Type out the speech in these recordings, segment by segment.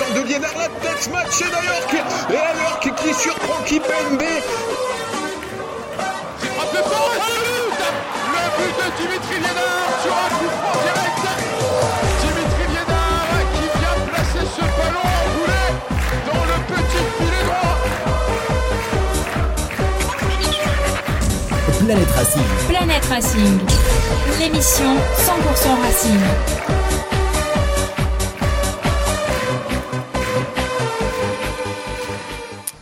De Liénard, la tête matchée d'Ayork. Et Ayork qui surprend Kipembe. frappe de fond et c'est le but Le but de Dimitri Liénard sur un coup franc direct Dimitri Liénard qui vient placer ce ballon enroulé dans le petit filet droit Planète Racing. Planète Racing, l'émission 100% Racing.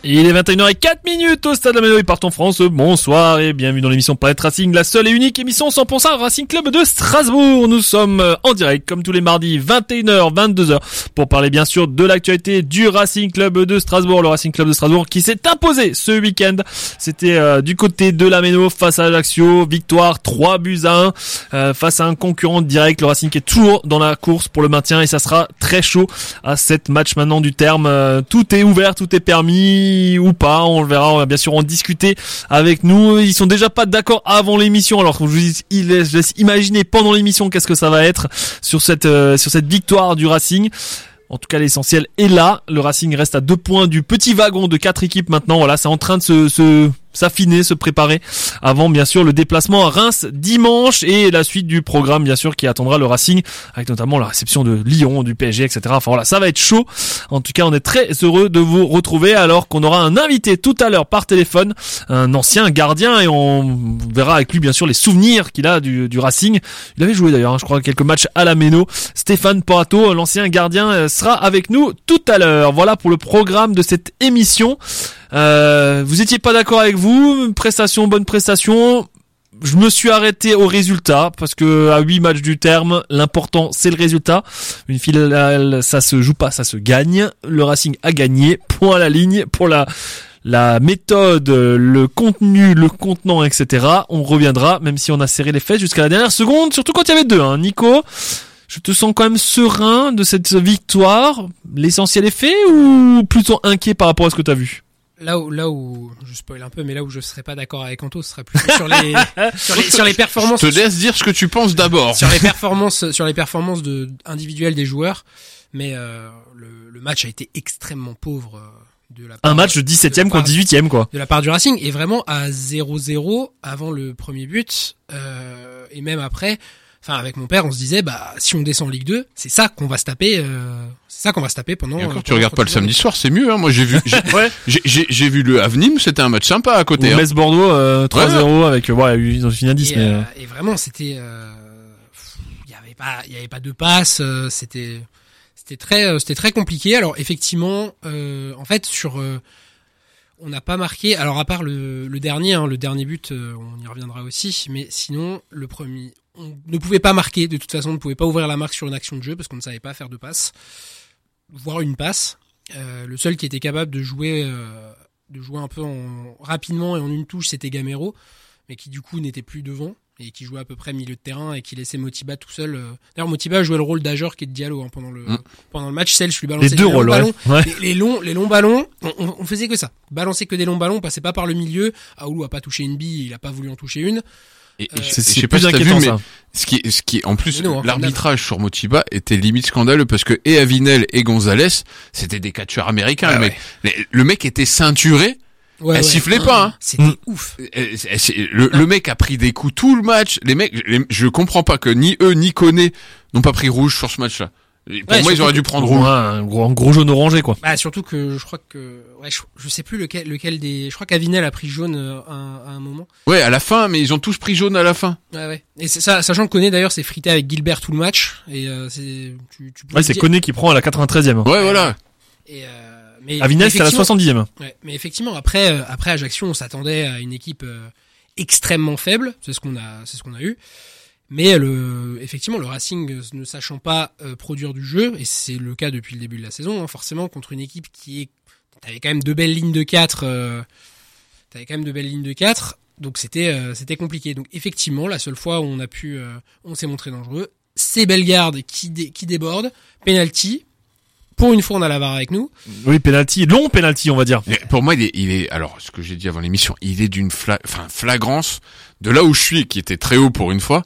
Il est 21h04 minutes au stade de la Méno et part en France. Bonsoir et bienvenue dans l'émission Planète Racing, la seule et unique émission 100% Racing Club de Strasbourg. Nous sommes euh, en direct comme tous les mardis 21h 22h pour parler bien sûr de l'actualité du Racing Club de Strasbourg, le Racing Club de Strasbourg qui s'est imposé ce week-end. C'était euh, du côté de la Méno face à Ajaccio, victoire 3 buts à 1 euh, face à un concurrent direct, le Racing qui est toujours dans la course pour le maintien et ça sera très chaud à cette match maintenant du terme. Euh, tout est ouvert, tout est permis ou pas, on le verra, on va bien sûr en discuter avec nous. Ils sont déjà pas d'accord avant l'émission, alors je vous je laisse imaginer pendant l'émission qu'est-ce que ça va être sur cette euh, sur cette victoire du Racing. En tout cas, l'essentiel est là. Le Racing reste à deux points du petit wagon de quatre équipes maintenant. Voilà, c'est en train de se s'affiner, se préparer avant bien sûr le déplacement à Reims dimanche et la suite du programme bien sûr qui attendra le Racing avec notamment la réception de Lyon, du PSG, etc. Enfin voilà, ça va être chaud. En tout cas, on est très heureux de vous retrouver alors qu'on aura un invité tout à l'heure par téléphone, un ancien gardien et on verra avec lui bien sûr les souvenirs qu'il a du, Racing. Il avait joué d'ailleurs, hein, je crois, quelques matchs à la Méno. Stéphane Porato, l'ancien gardien, euh, sera avec nous tout à l'heure. Voilà pour le programme de cette émission. Euh, vous étiez pas d'accord avec vous Prestation, bonne prestation. Je me suis arrêté au résultat parce que à 8 matchs du terme, l'important c'est le résultat. Une finale, ça se joue pas, ça se gagne. Le Racing a gagné, point à la ligne pour la la méthode, le contenu, le contenant, etc. On reviendra, même si on a serré les fesses jusqu'à la dernière seconde, surtout quand il y avait deux. Hein. Nico, je te sens quand même serein de cette victoire. L'essentiel est fait ou plutôt inquiet par rapport à ce que tu as vu? Là où, là où, je spoil un peu, mais là où je serais pas d'accord avec Anto, ce serait plus sur les, sur les, sur les performances, Je te laisse dire ce que tu penses d'abord. sur les performances, sur les performances de, individuelles des joueurs. Mais, euh, le, le match a été extrêmement pauvre euh, de la part, Un match de de 17ème la contre part- 18ème quoi. de la part du Racing et vraiment à 0-0 avant le premier but euh, et même après enfin avec mon père on se disait bah si on descend en Ligue 2 c'est ça qu'on va se taper euh, c'est ça qu'on va se taper pendant Et encore, euh, tu regardes pas le 30 samedi soir, c'est mieux. Hein. Moi, j'ai vu, j'ai, Ouais. j'ai, j'ai- j'ai vu le Avenim, c'était un match sympa à côté. Hein. Metz Bordeaux euh, 3-0 avec euh, ouais, ils ont fini à 10 et, mais euh, euh, et vraiment c'était euh, il y avait pas il y avait pas de passe euh, c'était c'était très euh, c'était très compliqué alors effectivement euh, en fait sur euh, on n'a pas marqué alors à part le, le dernier hein, le dernier but euh, on y reviendra aussi mais sinon le premier on ne pouvait pas marquer de toute façon on ne pouvait pas ouvrir la marque sur une action de jeu parce qu'on ne savait pas faire de passe voire une passe Euh, le seul qui était capable de jouer euh, de jouer un peu en, rapidement et en une touche c'était Gamero mais qui du coup n'était plus devant et qui jouait à peu près milieu de terrain et qui laissait Motiba tout seul. euh. D'ailleurs, Motiba jouait le rôle d'Ajor qui est de Diallo hein, pendant le Mm. pendant le match. Celle, je lui balançais les longs ouais. ballons. ouais. Les, les longs, les longs ballons, on, on- faisait que ça. Balancer que des longs ballons, on passait pas par le milieu. Aoulou a pas touché une bille, il a pas voulu en toucher une. Et, et Euh, je- C'est je c'est sais pas plus si t'as vu, inquiétant mais ça. ce qui, est- ce qui, en plus, non, l'arbitrage sur Motiba était limite scandaleux parce que et Avinel et Gonzalez, c'était des catcheurs américains. Ah le, mec. Les- le mec était ceinturé, Ouais, elle ouais. sifflait pas. Hein. C'était Mm. ouf. Euh, c'est- Le, le mec a pris des coups tout le match. Les mecs, les- je comprends pas que ni eux ni Koné n'ont pas pris rouge sur ce match-là. Pour Ouais, moi, ils auraient dû prendre Ouais, rouge. un gros, un gros jaune orangé quoi. Bah, surtout que je crois que, ouais, je, je sais plus lequel, lequel des, je crois qu'Avinel a pris jaune euh, un- à un moment. Ouais, à la fin, mais ils ont tous pris jaune à la fin. Ouais, ouais. Et c'est ça, sachant que Koné d'ailleurs s'est frité avec Gilbert tout le match et euh, c'est, tu, tu Ouais, c'est dire- Koné qui prend à la 93ème. Ouais, voilà. Et euh, mais Avinel c'est à la effectivement- 70ème. Ouais, mais effectivement, après, euh, après Ajaccio, on s'attendait à une équipe euh, extrêmement faible. C'est ce qu'on a, c'est ce qu'on a eu. Mais le, effectivement, le Racing euh, ne sachant pas euh, produire du jeu, et c'est le cas depuis le début de la saison, hein, forcément contre une équipe qui est, t'avais quand même deux belles lignes de 4 euh, t'avais quand même deux belles lignes de 4 donc c'était euh, c'était compliqué. Donc effectivement, la seule fois où on a pu, euh, on s'est montré dangereux, c'est Bellegarde qui dé- qui déborde, penalty. Pour une fois, on a la VAR avec nous. Oui, penalty, long penalty, on va dire. Mais pour moi, il est, il est, alors, ce que j'ai dit avant l'émission, il est d'une fla, enfin, flagrance de là où je suis, qui était très haut pour une fois.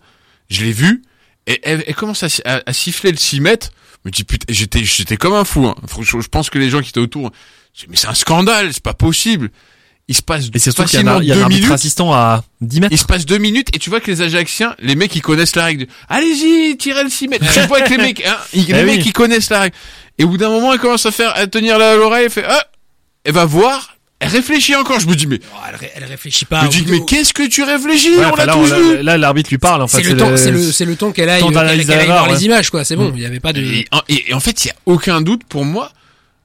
Je l'ai vu, et elle, elle commence à, à- à siffler le 6 mètres. Je me dis, putain, j'étais, j'étais comme un fou, hein. Je pense que les gens qui étaient autour, je dis, mais c'est un scandale, c'est pas possible. Il se passe Et surtout qu'il y a, facilement un- il y a deux minutes. assistant à 10 mètres. Il se passe deux minutes et tu vois que les Ajaxiens, les mecs ils connaissent la règle. Allez-y, tirez le 6 mètres. tu vois que les mecs, hein, ils- les Eh oui. mecs ils connaissent la règle. Et au bout d'un moment, elle commence à faire, à tenir l'oreille, elle fait, ah, elle va voir, elle réfléchit encore. Je me dis mais, Oh, elle, ré- elle réfléchit je pas. me Au dis mais qu'est-ce que tu réfléchis Ouais, On l'a là, tous vu. là, l'arbitre lui parle, en fait. c'est le temps, c'est le, c'est le temps qu'elle aille, voir les images, quoi. C'est bon, il y avait pas de. Et, en- et- et en fait, il y a aucun doute pour moi.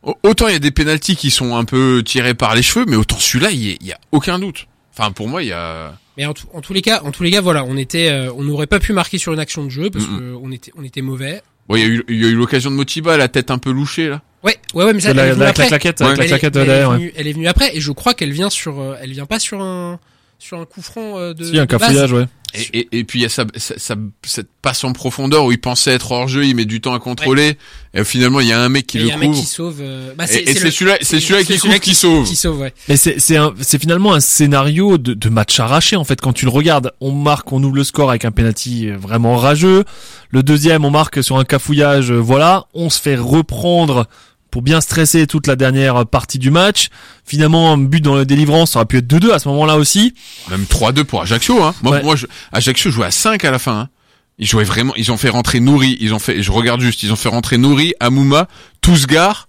Au- Autant il y a des pénalties qui sont un peu tirés par les cheveux, mais autant celui-là, il y, y a aucun doute. Enfin, pour moi, il y a. Mais en, tout- en tous les cas, en tous les cas, voilà, on était, euh, on n'aurait pas pu marquer sur une action de jeu parce Mhm. que on était, on était mauvais. Bon, il y a eu, il y a eu l'occasion de Motiba, la tête un peu louchée là. Ouais, ouais, ouais, mais ça, elle la, est la, venue la après. claquette, Ouais. avec la Elle est- claquette elle est derrière, ouais. venue- Elle est venue après et je crois qu'elle vient sur, euh, elle vient pas sur un, sur un coup franc euh, de. Si, un cafouillage, ouais. Et, et, et puis il y a sa, sa, sa- cette passe en profondeur où il pensait être hors jeu, il met du temps à contrôler, et finalement il y a un mec qui Et le il y a un mec couvre. qui sauve. euh, bah, Et, et c'est celui-là, c'est celui-là qui c'est couvre qui sauve. Qui sauve, ouais. Mais c'est c'est un- c'est finalement un scénario de, de match arraché en fait quand tu le regardes on marque on ouvre le score avec un penalty euh, vraiment rageux le deuxième on marque sur un cafouillage euh, voilà on se fait reprendre pour bien stresser toute la dernière partie du match finalement un but dans la délivrance ça aurait pu être 2-2 à ce moment-là aussi Même 3-2 pour Ajaccio, hein. Moi, Ouais. moi, je, Ajaccio jouait à 5 à la fin, hein. Ils jouaient vraiment, ils ont fait rentrer Nouri, ils ont fait, je regarde juste, ils ont fait rentrer Nouri, Amouma, Tousgar,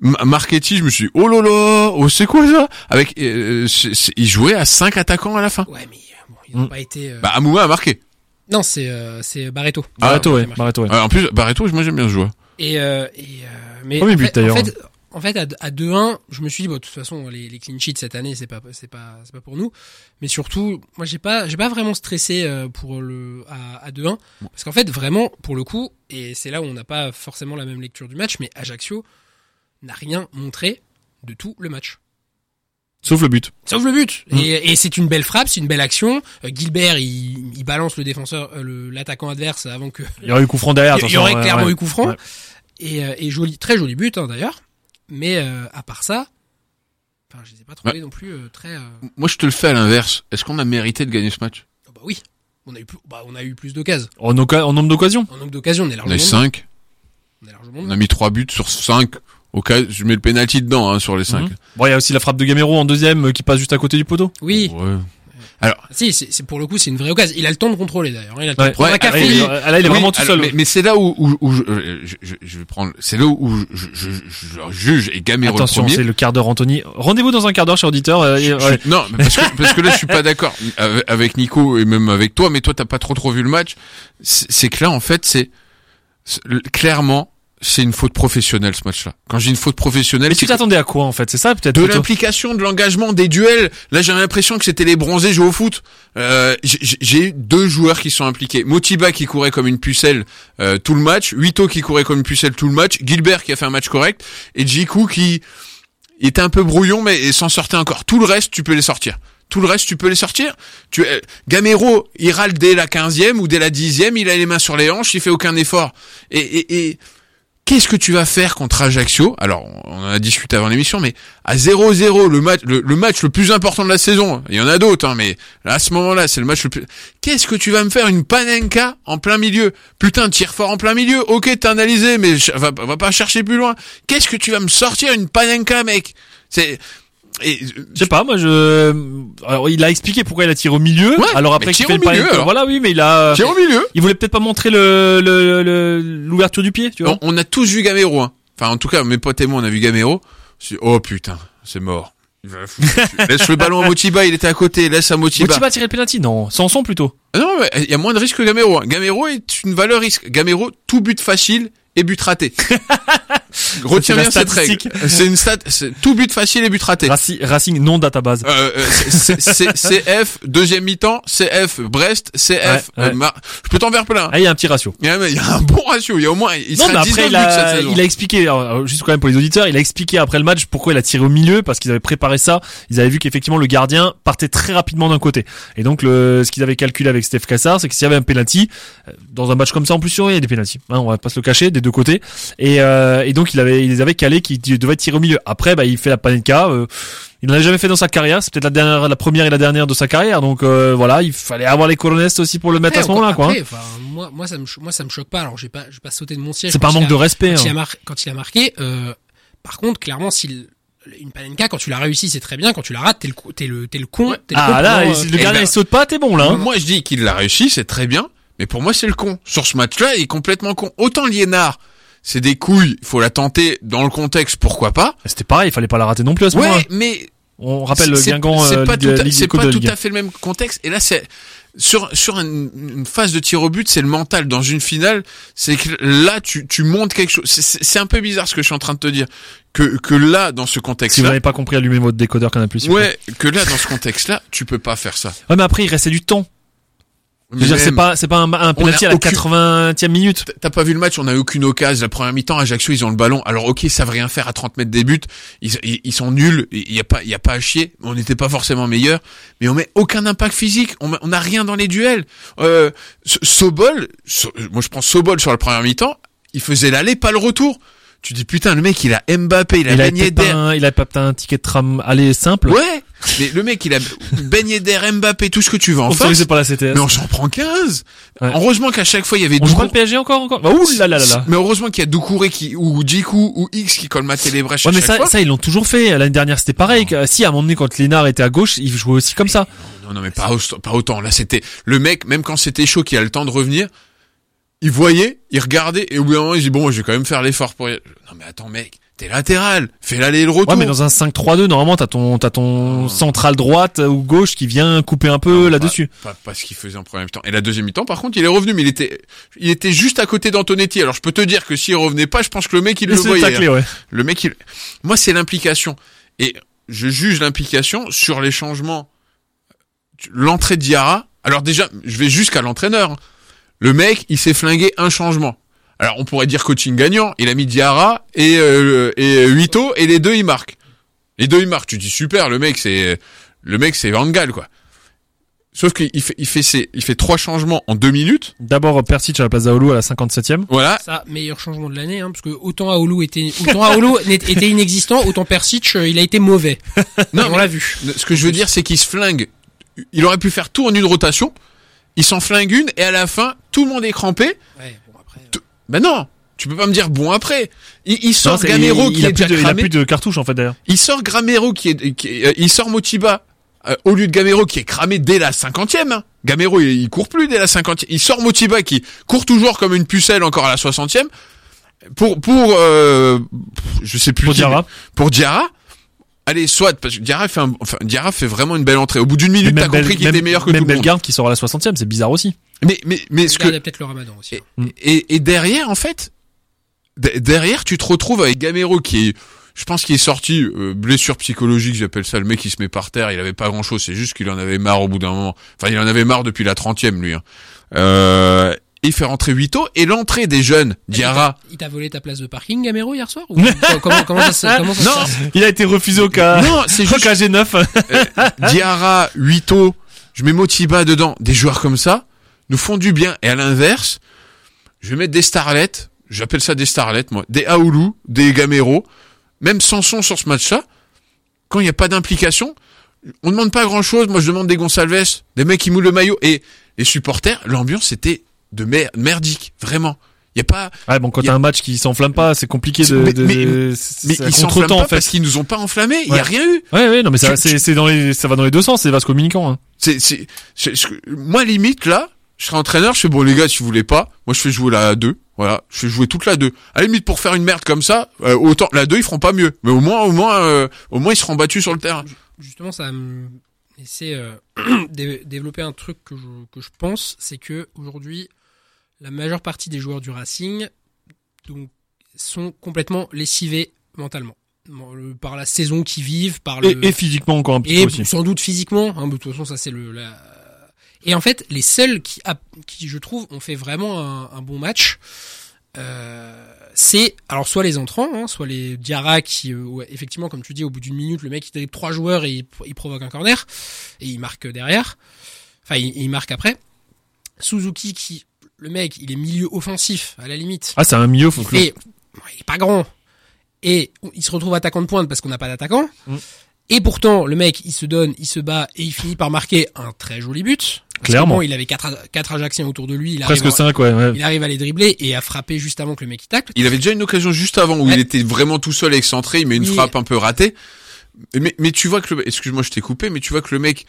Marchetti, je me suis dit, oh là là, oh c'est quoi ça? Avec, euh, c'est- c'est- ils jouaient à 5 attaquants à la fin. Ouais, mais euh, bon, ils n'ont Mm. pas été. euh, Bah, Amouma a marqué. Non, c'est euh, c'est Barreto. Ah, Barreto ouais. Barreto ouais en plus, Barreto, moi j'aime bien ce joueur. Et, euh, et euh, mais Premier en but, fait, d'ailleurs. En fait, en fait, à, à 2-1, je me suis dit, bon, de toute façon, les, les clean sheets cette année, c'est pas, c'est pas, c'est pas pour nous. Mais surtout, moi, j'ai pas, j'ai pas vraiment stressé euh, pour le à, à 2-1, parce qu'en fait, vraiment, pour le coup, et c'est là où on n'a pas forcément la même lecture du match, mais Ajaccio n'a rien montré de tout le match. sauf le but Sauf le but. Mm. Et, et c'est une belle frappe, c'est une belle action. Euh, Gilbert, il, il balance le défenseur, euh, l'attaquant adverse avant que il y aurait eu coup franc derrière il y aurait ouais, clairement ouais. eu coup franc. Ouais. Et, euh, et joli, très joli but hein, d'ailleurs. Mais euh, à part ça, enfin, je les ai pas trouvés non plus euh, très. euh, Moi, je te le fais à l'inverse. Est-ce qu'on a mérité de gagner ce match? oh, bah oui, on a eu, plus- bah, on a eu plus d'occasions. en, oca- en nombre d'occasions En nombre d'occasions, on est On largement. a eu devant. 5. On est largement On a mis 3 buts sur 5. Au cas, je mets le penalty dedans, hein, sur les 5. Mhm. bon il y a aussi la frappe de Gamero en deuxième euh, qui passe juste à côté du poteau Oui, Ouais. Si, c'est pour le coup, c'est une vraie occasion. Il a le temps de contrôler d'ailleurs. hein. Il a le temps Ouais. de prendre Ouais, un café. Il, là il est Oui, vraiment tout alors, seul Mais, mais c'est là où, où, où je, euh, je, je- je vais prendre, c'est là où je, je, je, je juge et Gamero attention c'est le quart d'heure Anthony rendez-vous dans un quart d'heure cher auditeur euh, et- Je- ouais. je- non, parce que, parce que là, je suis pas d'accord avec- Nico et même avec toi, mais toi, t'as pas trop trop vu le match. C'est que là, en fait, c'est- clairement, c'est une faute professionnelle ce match-là. Quand j'ai une faute professionnelle, mais tu t'attendais à quoi en fait? C'est ça peut-être de l'implication, de l'engagement, des duels. Là, j'ai l'impression que c'était les bronzés joués au foot. Euh, j'ai- j'ai j'ai eu deux joueurs qui sont impliqués. Motiba qui courait comme une pucelle euh, tout le match, Huito qui courait comme une pucelle tout le match, Gilbert qui a fait un match correct, et Jiku qui était un peu brouillon mais s'en sortait encore. Tout le reste, tu peux les sortir. Tout le reste, tu peux les sortir. Tu, euh, Gamero, il râle dès la 15e ou dès la 10e, il a les mains sur les hanches, il fait aucun effort. Et, et, et qu'est-ce que tu vas faire contre Ajaccio? Alors, on en a discuté avant l'émission, mais à 0-0, le match, le, match le plus important de la saison, il y en a d'autres, hein, mais à ce moment-là, c'est le match le plus... Qu'est-ce que tu vas me faire une panenka en plein milieu? Putain, tire fort en plein milieu, ok, t'as analysé, mais va, va pas chercher plus loin. Qu'est-ce que tu vas me sortir une panenka, mec? C'est... Et, Je sais pas, moi je. Alors il a expliqué pourquoi il a tiré au milieu. Ouais, alors après qu'il fait au le milieu, alors. Voilà, oui, mais il a. tire au milieu Il voulait peut-être pas montrer le le- le- l'ouverture du pied, tu vois. on, on a tous vu Gamero, hein. Enfin, en tout cas, mes potes et moi, on a vu Gamero. Oh putain, c'est mort. Laisse le ballon à Motiba, il était à côté, laisse à Motiba. Motiba a tiré le penalty, non. Sanson plutôt. Ah Non, il y a moins de risque que Gamero. hein. Gamero est une valeur risque. Gamero, tout but facile et but raté. Retiens bien cette règle. C'est une stat, tout but facile et but raté. Raci- Racing non database. Euh, euh, CF deuxième mi-temps, CF Brest, CF. Ouais, ouais. euh, Mar- Je peux t'en faire plein. Ah, il y a un petit ratio. Il y a un bon ratio. Il y a au moins. Il Non, mais 19 après, il cette a, saison. il a expliqué, alors, juste quand même pour les auditeurs, il a expliqué après le match pourquoi il a tiré au milieu, parce qu'ils avaient préparé ça. Ils avaient vu qu'effectivement le gardien partait très rapidement d'un côté. Et donc, le, ce qu'ils avaient calculé avec Steph Cassar, c'est que s'il y avait un penalty, euh, dans un match comme ça, en plus, il y a des penalties. Hein, on va pas se le cacher, des deux côtés. Et, euh, et donc, il avait, il les avait calés qui devaient tirer au milieu. Après, bah, il fait la panenka, euh, il n'en a jamais fait dans sa carrière. C'est peut-être la dernière, la première et la dernière de sa carrière. Donc, euh, voilà, il fallait avoir les colonestes aussi pour le mettre à ce moment-là, quoi. hein. enfin, moi, moi, ça me, moi, ça me choque pas. Alors, j'ai pas, j'ai pas sauté de mon siège. C'est pas un il manque de respect. Quand, il hein. a mar- quand il a marqué, euh, par contre, clairement, s'il, une panenka, quand tu l'as réussi, c'est très bien. Quand tu la rates, t'es le, t'es le, t'es le con. t'es le Ah con là, il- euh, le eh gardien ben, il saute pas, t'es bon là. hein. Moi, je dis qu'il l'a réussi, c'est très bien. Mais pour moi, c'est le con. Sur ce match-là, il est complètement con. Autant Liénard, c'est des couilles, faut la tenter dans le contexte, pourquoi pas. C'était pareil, il fallait pas la rater non plus à ce moment-là. Ouais, mais On rappelle le Guingamp c'est euh, pas tout à, pas tout à fait le même contexte. Et là, c'est sur sur une, une phase de tir au but, c'est le mental. Dans une finale, c'est que là, tu tu montes quelque chose. C'est- un peu bizarre ce que je suis en train de te dire. Que que là, dans ce Si vous n'avez pas compris, allumez votre décodeur s'il vous plaît. ouais, que là, dans ce contexte-là, tu peux pas faire ça. Ouais, mais après il restait du temps. Je veux Mais dire, c'est pas c'est pas un, un penalty à la aucune- 80e minute. T'as- pas vu le match, on a eu aucune occasion. La première mi-temps, Ajaccio, ils ont le ballon. Alors ok, ils savent rien faire à 30 mètres des buts. Ils, ils, ils sont nuls. Il y a pas, il y a pas à chier. On n'était pas forcément meilleurs, mais on met aucun impact physique. On, on a rien dans les duels. Euh, So- Sobol, So- moi je prends Sobol sur la première mi-temps. Il faisait l'aller, pas le retour. Tu dis putain, le mec, il a Mbappé, il a Il Yedder. un- il a pas un ticket de tram aller simple. Ouais, mais le mec, il a Ben Yedder, Mbappé, tout ce que tu veux en face. Par la CTS. Mais on s'en prend 15. Ouais. Heureusement qu'à chaque fois, il y avait On joue pas le PSG encore encore. Bah, ouh là là là là. mais heureusement qu'il y a Doucouré qui, ou Djikou, ou X qui colmatait les brèches Ouais à mais chaque ça, fois. ça ils l'ont toujours fait. L'année dernière c'était pareil. Si à un moment donné quand Lénard était à gauche, il jouait aussi comme ça. Non, non, mais pas, au- pas autant. Là, c'était le mec, même quand c'était chaud, qui a le temps de revenir, il voyait, il regardait, et au bout d'un moment, il dit, bon, je vais quand même faire l'effort pour y... Non, mais attends, mec, t'es latéral, fais l'aller et le retour. Ouais mais dans un 5-3-2 normalement t'as ton t'as ton central droite ou gauche qui vient couper un peu là-dessus. Pas, pas ce qu'il faisait en première mi-temps. Et la deuxième mi-temps, par contre, il est revenu, mais il était, il était juste à côté d'Antonetti. Alors, je peux te dire que s'il revenait pas, je pense que le mec, il le voyait. taclé, hein. ouais. Le mec, il... moi, c'est l'implication. Et je juge l'implication sur les changements. L'entrée de Diarra. Alors déjà, je vais jusqu'à l'entraîneur. Le mec, il s'est flingué un changement. Alors, on pourrait dire coaching gagnant. Il a mis Diarra et, euh, et Huito, et les deux, ils marquent. Les deux, ils marquent. Tu dis super, le mec, c'est, le mec, c'est Van Gaal, quoi. Sauf qu'il fait, il fait ses, il fait trois changements en deux minutes. D'abord Persic à la place d'Aoulou à la 57e. Voilà. Ça, meilleur changement de l'année, hein, parce que autant Aoulou était, autant Aoulou n'était- était inexistant, autant Persic, euh, il a été mauvais. Non, on l'a vu. Ce que je veux dire, c'est qu'il se flingue. Il aurait pu faire tout en une rotation. Il s'en flingue une et à la fin, tout le monde est crampé. Ouais, bon après. Ben non, tu peux pas me dire bon après. Il, il Non, sort c'est- Gamero il, qui il est déjà de, il a cramé. plus de cartouches en fait d'ailleurs. Il sort Gamero qui est, qui euh, il sort Motiba euh, au lieu de Gamero qui est cramé dès la cinquantième. Hein. Gamero il, il court plus dès la cinquantième. Il sort Motiba qui court toujours comme une pucelle encore à la soixantième. Pour pour euh, je sais plus Pour qui, Diarra. Pour Diarra. Allez, soit parce que Diarra fait un, enfin, Diarra fait vraiment une belle entrée. Au bout d'une minute, t'as compris qu'il était meilleur que même tout le monde. Bellegarde qui sort à la 60e, c'est bizarre aussi. Mais mais mais ce Il y que a peut-être le ramadan aussi. et, et, et derrière, en fait, de- derrière, tu te retrouves avec Gamero qui est, je pense qu'il est sorti euh, blessure psychologique, j'appelle ça. Le mec qui se met par terre, il avait pas grand-chose, c'est juste qu'il en avait marre au bout d'un moment. Enfin, il en avait marre depuis la trentième, lui. Hein. Euh, il fait rentrer Huito et l'entrée des jeunes, Diarra. Il t'a volé ta place de parking, Gamero, hier soir ou comment, comment ça se, comment ça se Non, passe? Il a été refusé au cas. non, c'est au juste cas G9. Diarra, Huito, je mets Motiba dedans. Des joueurs comme ça nous font du bien. Et à l'inverse, je vais mettre des starlets, j'appelle ça des starlets, moi, des Aoulou, des Gamero, même Sanson sur ce match-là. Quand il n'y a pas d'implication, on demande pas grand-chose. Moi, je demande des Gonçalves, des mecs qui mouillent le maillot. Et les supporters, l'ambiance était de mer- merdique, vraiment. Il y a pas, Ouais, bon, quand y a- t'as un match qui s'enflamme pas, c'est compliqué de, Mais- de, mais- de- mais ils s'enflamment pas en fait. parce qu'ils nous ont pas enflammés. Il y Ouais. a rien eu. Ouais, ouais, non, mais ça, c'est, c'est dans les, ça va dans les deux sens, c'est vaste communicant, hein. C'est, c'est, moi limite là, je serais entraîneur, je fais bon les gars, si vous voulez pas, moi je fais jouer la 2, voilà, je fais jouer toute la 2. À la limite pour faire une merde comme ça, euh, autant la 2 ils feront pas mieux, mais au moins au moins euh, au moins ils seront battus sur le terrain. Justement, ça me laissait euh, dé- développer un truc que je, que je pense, c'est que aujourd'hui, la majeure partie des joueurs du Racing donc sont complètement lessivés mentalement par la saison qu'ils vivent, par le Et, et physiquement encore un petit et peu aussi. sans doute physiquement. Hein, de toute façon, ça c'est le. La... Et en fait, les seuls qui, je trouve, ont fait vraiment un, un bon match, euh, c'est alors soit les entrants, hein, soit les Diarra qui, euh, ouais, effectivement, comme tu dis, au bout d'une minute, le mec il dribble trois joueurs et il, il provoque un corner et il marque derrière. Enfin, il, il marque après. Suzuki qui, le mec, il est milieu offensif à la limite. Ah, c'est un milieu, faut Et il est pas grand. Et il se retrouve attaquant de pointe parce qu'on n'a pas d'attaquant. Mm. Et pourtant, le mec, il se donne, il se bat et il finit par marquer un très joli but. Parce Clairement. bon, il avait quatre, quatre Ajaxiens autour de lui. Il presque arrive, à, 5, ouais. ouais. il arrive à les dribbler et à frapper juste avant que le mec il tacle. Il avait déjà une occasion juste avant où Ouais. il était vraiment tout seul excentré, il met une Oui. frappe un peu ratée. Mais, mais tu vois que le, excuse-moi, je t'ai coupé, mais tu vois que le mec,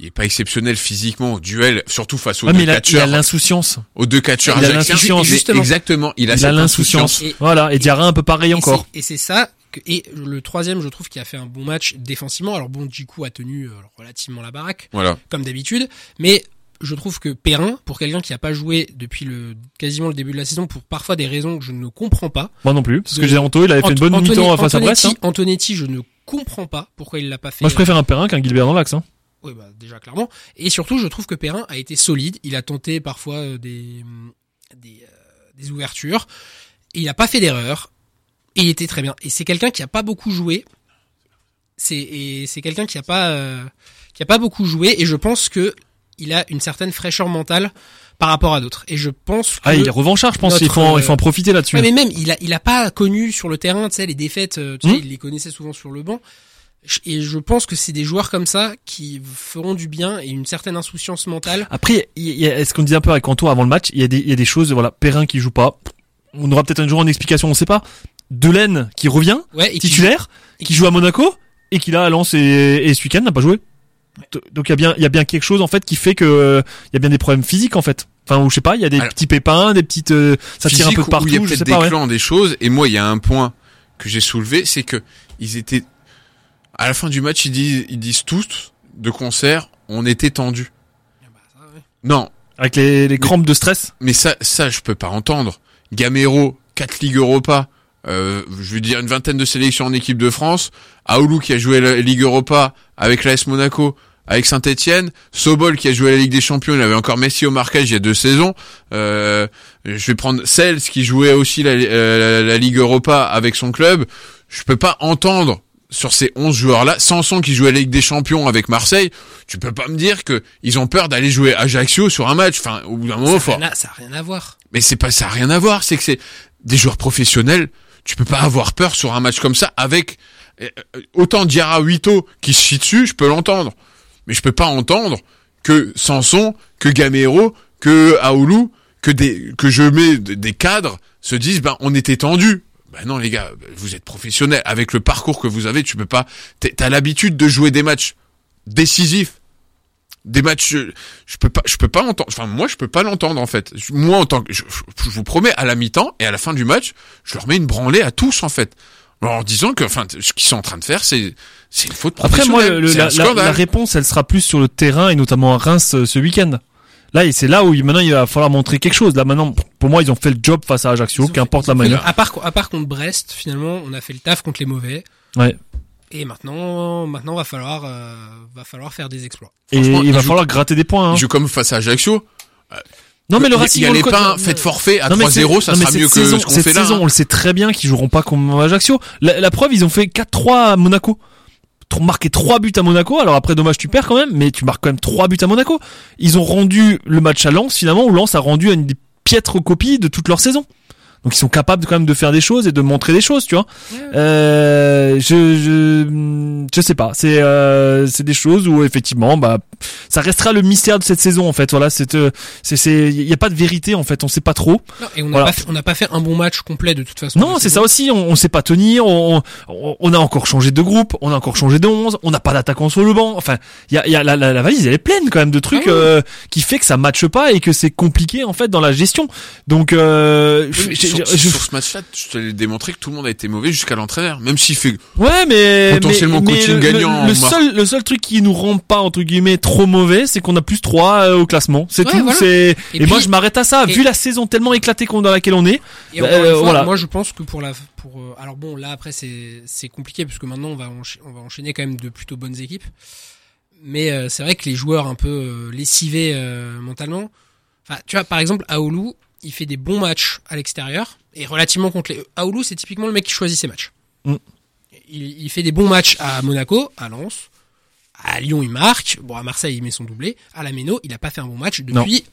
il est pas exceptionnel physiquement au duel, surtout face aux Ah, mais deux il a, il a catcheurs, l'insouciance. aux deux catcheurs il a l'insouciance. Exactement, il a Il a l'insouciance. Et- Voilà. Et Diarra un peu pareil Et encore. Et c'est ça. Que, et le troisième, je trouve, qui a fait un bon match défensivement. Alors bon, Djikou a tenu euh, relativement la baraque. Voilà. comme d'habitude. Mais je trouve que Perrin, pour quelqu'un qui a pas joué depuis le quasiment le début de la saison, pour parfois des raisons que je ne comprends pas. Moi non plus. Parce que j'ai Anto, il avait fait une bonne mi-temps face à Brest. Antonetti, hein. Antonetti, je ne comprends pas pourquoi il l'a pas fait. Moi, je préfère un Perrin qu'un Gilbert dans l'axe. Hein. Oui, bah, déjà clairement. Et surtout, je trouve que Perrin a été solide. Il a tenté parfois euh, des des, euh, des ouvertures. Et il a pas fait d'erreur. Et il était très bien. Et c'est quelqu'un qui a pas beaucoup joué. C'est et c'est quelqu'un qui a pas euh, qui a pas beaucoup joué. Et je pense que il a une certaine fraîcheur mentale par rapport à d'autres. Et je pense que Ah, il est revanchard, je pense. notre, Il faut, en- il faut en profiter là-dessus. Ouais, mais même, il a, il a pas connu sur le terrain, tu sais, les défaites, euh, tu sais, Hmm. il les connaissait souvent sur le banc. Et je pense que c'est des joueurs comme ça qui feront du bien et une certaine insouciance mentale. Après, il y a, ce qu'on disait un peu avec Anto avant le match, il y a des, il y a des choses, voilà, Perrin qui joue pas. On aura peut-être un jour une explication, on sait pas. Delaine qui revient, Ouais, et qui- titulaire, qui qui- joue à Monaco, et qui là à Lens et, et ce week-end n'a pas joué. Donc il y a bien, il y a bien quelque chose en fait qui fait que il y a bien des problèmes physiques en fait. Enfin, ou je sais pas, il y a des Alors, petits pépins, des petites, euh, ça tire un peu partout, où il y a je peut-être sais des pas. ouais. des choses. Et moi, il y a un point que j'ai soulevé, c'est que ils étaient à la fin du match, ils disent, ils disent tous de concert, on était tendus. Non, Avec les, les crampes de stress. mais ça, ça, je peux pas entendre. Gamero, 4 Ligues Europa, euh, je veux dire une vingtaine de sélections en équipe de France, Aoulou qui a joué la Ligue Europa avec l'AS Monaco, avec Saint-Etienne, Sobol qui a joué la Ligue des Champions, il avait encore Messi au marquage il y a deux saisons, euh, je vais prendre Sels qui jouait aussi la, euh, la- la Ligue Europa avec son club, je peux pas entendre sur ces 11 joueurs-là, Sanson qui jouait la Ligue des Champions avec Marseille, tu peux pas me dire que ils ont peur d'aller jouer Ajaccio sur un match. Enfin, au bout d'un moment, ça, rien à- ça a rien à voir. mais c'est pas ça a rien à voir, c'est que c'est des joueurs professionnels. Tu peux pas avoir peur sur un match comme ça avec euh, euh, autant Diarra Huito qui se chie dessus, je peux l'entendre. Mais je peux pas entendre que Sanson, que Gamero, que Aoulou, que que je mets des cadres se disent ben on était tendu. Ben non les gars, vous êtes professionnels avec le parcours que vous avez, tu peux pas t'as l'habitude de jouer des matchs décisifs des matchs je, je peux pas je peux pas l'entendre enfin moi je peux pas l'entendre en fait Je- moi en tant que je, je vous promets à la mi-temps et à la fin du match je leur mets une branlée à tous en fait en leur disant que enfin ce qu'ils sont en train de faire c'est c'est une faute Après, moi, le- la, réponse, elle sera plus sur le terrain et notamment à Reims euh, ce week-end. Là, c'est là où maintenant il va falloir montrer quelque chose. Là, maintenant, pour moi, ils ont fait le job face à Ajaccio, qu'importe la manière. À part, à part contre Brest, finalement, on a fait le taf contre les mauvais. Ouais. Et maintenant, maintenant, va falloir, euh, va falloir faire des exploits. Et Franchement, il va falloir gratter des points. Hein. Ils jouent comme face à Ajaccio Non, mais le Racing, il y a les pains faites forfait à Non, mais 3-0 c'est- ça non, sera cette mieux que saison- ce qu'on cette fait là saison, hein. on le sait très bien qu'ils joueront pas comme Ajaccio. La, la preuve, ils ont fait 4-3 à Monaco. Marqué 3 buts à Monaco. Alors après, dommage, tu perds quand même, mais tu marques quand même 3 buts à Monaco. Ils ont rendu le match à Lens, finalement, où Lens a rendu une des piètres copies de toute leur saison. Donc ils sont capables quand même de faire des choses et de montrer des choses, tu vois. Euh, je, je, je sais pas. C'est, euh, c'est des choses où effectivement, bah, ça restera le mystère de cette saison en fait. Voilà, c'est, euh, c'est, c'est, y a pas de vérité en fait. On sait pas trop. Non, et on n'a Voilà. pas, fait- on n'a pas fait un bon match complet de toute façon. Non, c'est ça aussi. On, on sait pas tenir. On, on, on a encore changé de groupe. On a encore changé de 11. On n'a pas d'attaquant sur le banc. Enfin, il y a, y a la, la, la valise, elle est pleine quand même de trucs Ah oui. euh, qui fait que ça matche pas et que c'est compliqué en fait dans la gestion. Donc, euh, Oui, sur, je- sur ce match-là, je te l'ai démontré que tout le monde a été mauvais jusqu'à l'entraîneur. Même s'il fait, Ouais, mais Potentiellement mais- coaching gagnant, Le, seul, le seul truc qui nous rend pas entre guillemets trop mauvais, c'est qu'on a plus 3 au classement. C'est Ouais, tout. voilà. C'est et, Et moi je m'arrête à ça. et- Vu la saison tellement éclatée qu'on dans laquelle on est. Et Bah, euh, fois, voilà. moi je pense que pour la pour euh, alors bon là après c'est c'est compliqué parce que maintenant on va on va enchaîner quand même de plutôt bonnes équipes. Mais euh, c'est vrai que les joueurs un peu euh, lessivés euh, mentalement. Enfin, tu vois par exemple Aoulou, il fait des bons matchs à l'extérieur et relativement contre les Aoulou, c'est typiquement le mec qui choisit ses matchs. Mm. Il, il fait des bons matchs à Monaco, à Lens, à Lyon il marque, bon à Marseille il met son doublé, à la Méno, il a pas fait un bon match depuis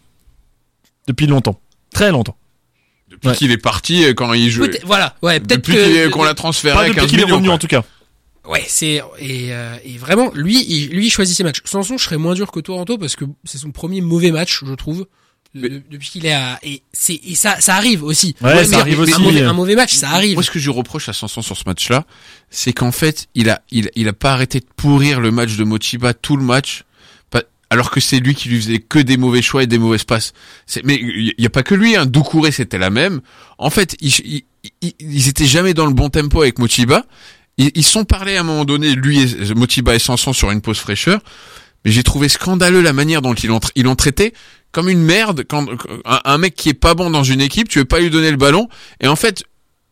Depuis longtemps, très longtemps. depuis Ouais. qu'il est parti, quand il joue, voilà, ouais, peut-être depuis qu'on l'a transféré Pas à depuis 15 qu'il est millions. revenu quoi. en tout cas. Ouais, c'est et, euh, et vraiment lui, il, lui il choisit ses matchs. Sanson, je serais moins dur que toi, Anto, parce que c'est son premier mauvais match, je trouve, depuis qu'il est à et c'est et ça ça arrive aussi. Ouais, Ouais, ça mais- arrive mais- aussi. un, mauvais, un mauvais match, ça arrive. Moi, ce que je reproche à Sanson sur ce match-là, c'est qu'en fait, il a, il, il a pas arrêté de pourrir le match de Mochiba tout le match, alors que c'est lui qui lui faisait que des mauvais choix et des mauvaises passes. Mais il y a pas que lui, hein. Doucouré, c'était la même. En fait, ils, ils, ils, étaient jamais dans le bon tempo avec Mochiba. Ils, ils sont parlé à un moment donné, lui et Mochiba et Sanson sur une pause fraîcheur. Mais j'ai trouvé scandaleux la manière dont ils l'ont, ils l'ont traité comme une merde quand un, un mec qui est pas bon dans une équipe, tu veux pas lui donner le ballon et en fait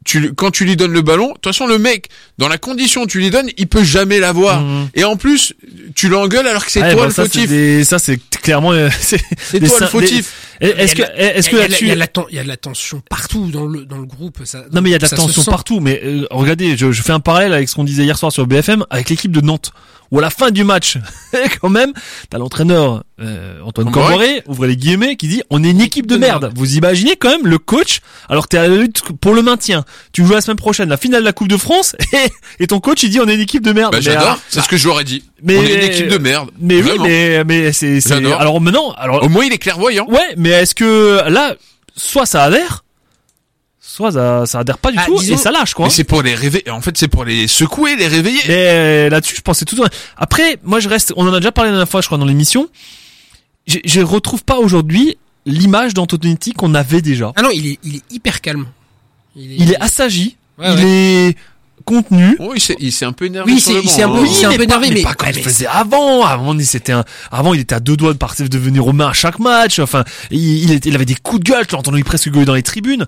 tu, quand tu lui donnes le ballon, de toute façon le mec dans la condition où tu lui donnes, il peut jamais l'avoir. Mhm. Et en plus, tu l'engueules alors que c'est toi bon, le des- Ça c'est clairement. euh, C'est toi le fautif. Est-ce que Il y a de la- est-ce que il y a de la- là-dessus il y a de la ten- il y a de la tension partout dans le dans le groupe. Ça, Non mais il y a de la tension partout. Mais euh, regardez, je, je fais un parallèle avec ce qu'on disait hier soir sur BFM avec l'équipe de Nantes. Où à la fin du match, quand même, t'as l'entraîneur euh, Antoine. Camboré, ouvrez les guillemets, qui dit on est une équipe de De merde. Vous imaginez quand même le coach, alors t'es à la lutte pour le maintien. Tu joues la semaine prochaine la finale de la Coupe de France et, et ton coach il dit on est une équipe de merde. Bah, j'adore, c'est ce que j'aurais dit. Mais- On est une équipe de merde. Mais Vraiment. oui, mais mais c'est alors maintenant alors Au moins il est clairvoyant. ouais, mais est-ce que là soit ça adhère, soit ça, ça adhère pas du Ah, tout disons- et ça lâche quoi. Mais c'est pour les réveiller. En fait, c'est pour les secouer, les réveiller. Mais là-dessus, je pensais tout. le temps. Après, moi, je reste. On en a déjà parlé la dernière fois, je crois, dans l'émission. Je, je retrouve pas aujourd'hui l'image d'Antonetti qu'on avait déjà. Ah non, il est il est hyper calme. Il est assagi, Ouais, il est contenu. Oh, il s'est, il s'est un peu énervé Oui, sur c'est- le il banc, s'est un peu- hein. il s'est un peu énervé, mais- pas comme ouais, il mais faisait avant. Avant, il c'était un, avant, il était à deux doigts de partir de devenir aux mains à chaque match. Enfin, il, il, était- il avait des coups de gueule. Tu l'as entendu presque gueuler dans les tribunes.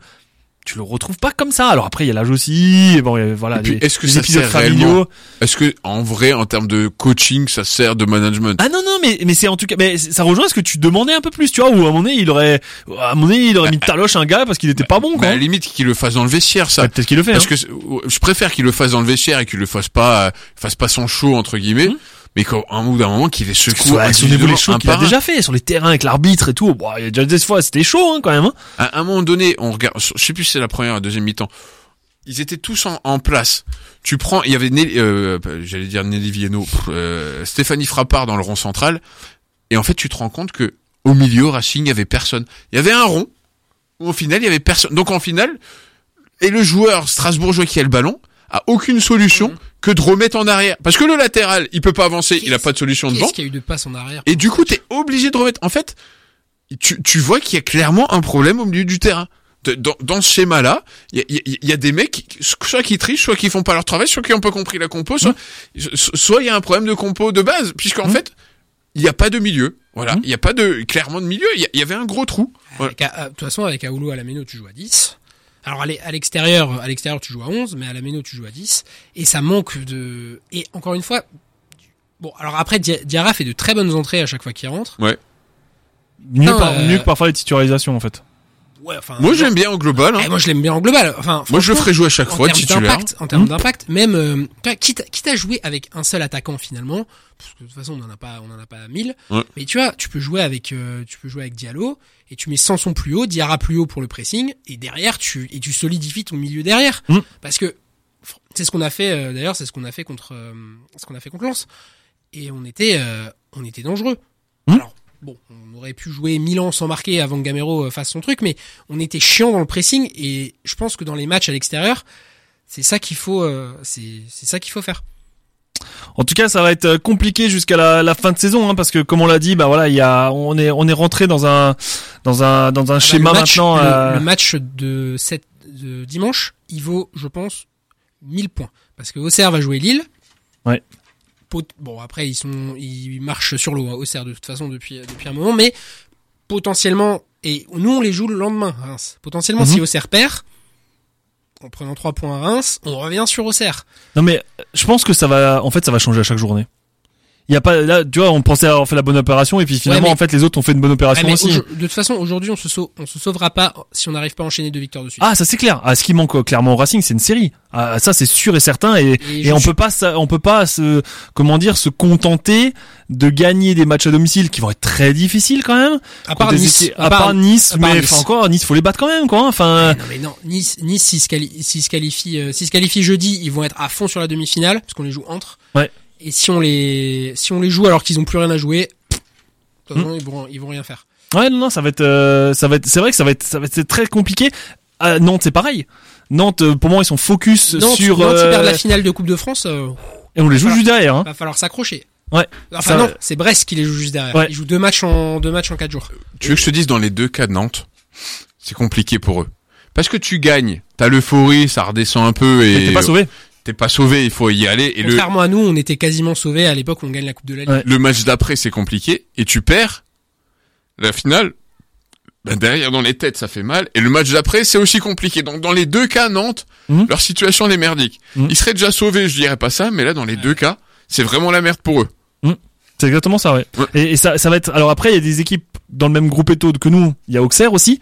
Tu le retrouves pas comme ça. Alors après, il y a l'âge aussi. et Bon, et voilà. Et puis, les- est-ce que les ça épisodes sert familiaux. Est-ce que, en vrai, en termes de coaching, ça sert de management? Ah non non mais mais c'est en tout cas mais ça rejoint ce que tu demandais un peu plus tu vois où à un moment donné il aurait à un moment donné il aurait mis de taloche un gars parce qu'il était pas bon Bah, quoi. à la limite qu'il le fasse dans le vestiaire, ça. Ouais, Peut-être qu'il le fait. Parce hein. que je préfère qu'il le fasse dans le vestiaire et qu'il le fasse pas, euh, fasse pas son show entre guillemets, Mhm. Mais qu'à un bout d'un moment qu'il les secoue Sur, niveau les individuellement, shows qu'il a déjà fait sur les terrains avec l'arbitre et tout. Bon, il y a déjà des fois c'était chaud hein, quand même. Hein. À un moment donné, on regarde, je sais plus si c'est la première ou la deuxième mi-temps. Ils étaient tous en, en place. Tu prends, il y avait Nelly, euh, j'allais dire Nelly Vieno, pff, euh, Stéphanie Frappard dans le rond central, et en fait tu te rends compte que au milieu Racing il y avait personne. Il y avait un rond où au final il y avait personne. Donc en finale, et le joueur strasbourgeois qui a le ballon a aucune solution Mhm. que de remettre en arrière, parce que le latéral il peut pas avancer, il a pas de solution devant. Qu'est-ce qu'il y a eu de passe en arrière Et du coup, t'es obligé de remettre. En fait, tu, tu vois qu'il y a clairement un problème au milieu du terrain. De- Dans, dans ce schéma-là, il y a, il y a- y a des mecs, qui- soit qui trichent, soit qui font pas leur travail, soit qui ont pas compris la compo, soit so- soit il y a un problème de compo de base, puisqu'en Mm. fait, il n'y a pas de milieu. Voilà, il n'y a pas de clairement de milieu. Il y, avait un gros trou. Voilà. Avec, à- à- De toute façon, avec Aoulou à la Méno, tu joues à 10. Alors à l'e- à l'extérieur, à l'extérieur, tu joues à 11, mais à la Méno, tu joues à 10. Et ça manque de. Et encore une fois, bon, alors après, Dia- Diarra fait de très bonnes entrées à chaque fois qu'il rentre. Mieux, Non, par- euh, mieux que parfois les titularisations en fait. Ouais, enfin. Moi, j'aime bien au global. hein. Eh, moi, je l'aime bien en global. Enfin, Moi, je le ferai jouer à chaque en fois termes titulaire. d'impact, en termes Hmm. d'impact, même euh, quitte, quitte à jouer avec un seul attaquant finalement, parce que de toute façon on en a pas, on en a pas mille. Ouais. Mais tu vois, tu peux jouer avec, euh, tu peux jouer avec Diallo et tu mets Sanson plus haut, Diarra plus haut pour le pressing et derrière tu et tu solidifies ton milieu derrière, Hmm. parce que c'est ce qu'on a fait euh, d'ailleurs, c'est ce qu'on a fait contre, euh, ce qu'on a fait contre Lens et on était, euh, on était dangereux. Bon, on aurait pu jouer Milan sans marquer avant que Gamero euh, fasse son truc, mais on était chiant dans le pressing et je pense que dans les matchs à l'extérieur, c'est ça qu'il faut, euh, c'est c'est ça qu'il faut faire. En tout cas, ça va être euh, compliqué jusqu'à la, la fin de saison, hein, parce que comme on l'a dit, bah voilà, il y a, on est, on est rentré dans un, dans un, dans un schéma le match, maintenant. le, euh, le match de cette de dimanche, il vaut, je pense, 1000 points. Parce que Auxerre va jouer Lille. Ouais. Bon, après, ils sont, ils marchent sur l'eau, hein, Auxerre, de toute façon, depuis, depuis un moment, mais potentiellement, et nous, on les joue le lendemain, Reims. Potentiellement, Mhm. si Auxerre perd, en prenant 3 points à Reims, on revient sur Auxerre. Non mais euh, je pense que ça va, en fait, ça va changer à chaque journée. Il y a pas là, tu vois, on pensait avoir fait la bonne opération et puis finalement, mais- en fait, les autres ont fait une bonne opération aussi. de toute façon, aujourd'hui, on se sauve, on se sauvera pas si on n'arrive pas à enchaîner deux victoires de suite. Ah, ça c'est clair. Ah, ce qui manque euh, clairement au Racing, c'est une série. Ah, ça c'est sûr et certain. Et, Et on suis- peut pas, on peut pas se, comment dire, se contenter de gagner des matchs à domicile qui vont être très difficiles quand même. à part Nice, à, part, Nice, à part mais Nice. enfin encore, Nice faut les battre quand même, quoi. Enfin, Ouais, non mais non, Nice, Nice s'ils se, quali- se qualifient, euh, s'ils se qualifient jeudi, ils vont être à fond sur la demi-finale parce qu'on les joue entre. Ouais. Et si on les, si on les joue alors qu'ils ont plus rien à jouer, de toute façon, ils vont, ils vont rien faire. ouais, non, non, ça va être, euh, ça va être, c'est vrai que ça va être, ça va être très compliqué. Nantes, c'est pareil. Nantes, euh, pour moi, ils sont focus Nantes, sur. Nantes, ils euh, perdent la finale de Coupe de France, euh, et on les joue juste derrière. Hein. va falloir s'accrocher. Ouais. Enfin Ça- non, c'est Brest qui les joue juste derrière. Ouais. Ils jouent deux matchs en deux matchs en quatre jours. Tu veux que je te dise dans les deux cas de Nantes, c'est compliqué pour eux. Parce que tu gagnes, t'as l'euphorie, ça redescend un peu Mais et T'es pas sauvé. T'es pas sauvé, il faut y aller. Et le, Contrairement à nous, on était quasiment sauvés à l'époque où on gagne la Coupe de la Ligue. Ouais. le match d'après c'est compliqué et tu perds la finale. Ben derrière dans les têtes ça fait mal et le match d'après c'est aussi compliqué. Donc dans les deux cas Nantes, Mhm. leur situation elle est merdique. Mhm. Ils seraient déjà sauvés, je dirais pas ça, mais là dans les deux cas, c'est vraiment la merde pour eux. C'est exactement ça, ouais. Ouais. Et, et ça, ça va être. Alors après, il y a des équipes dans le même groupe éto que nous. Il y a Auxerre aussi.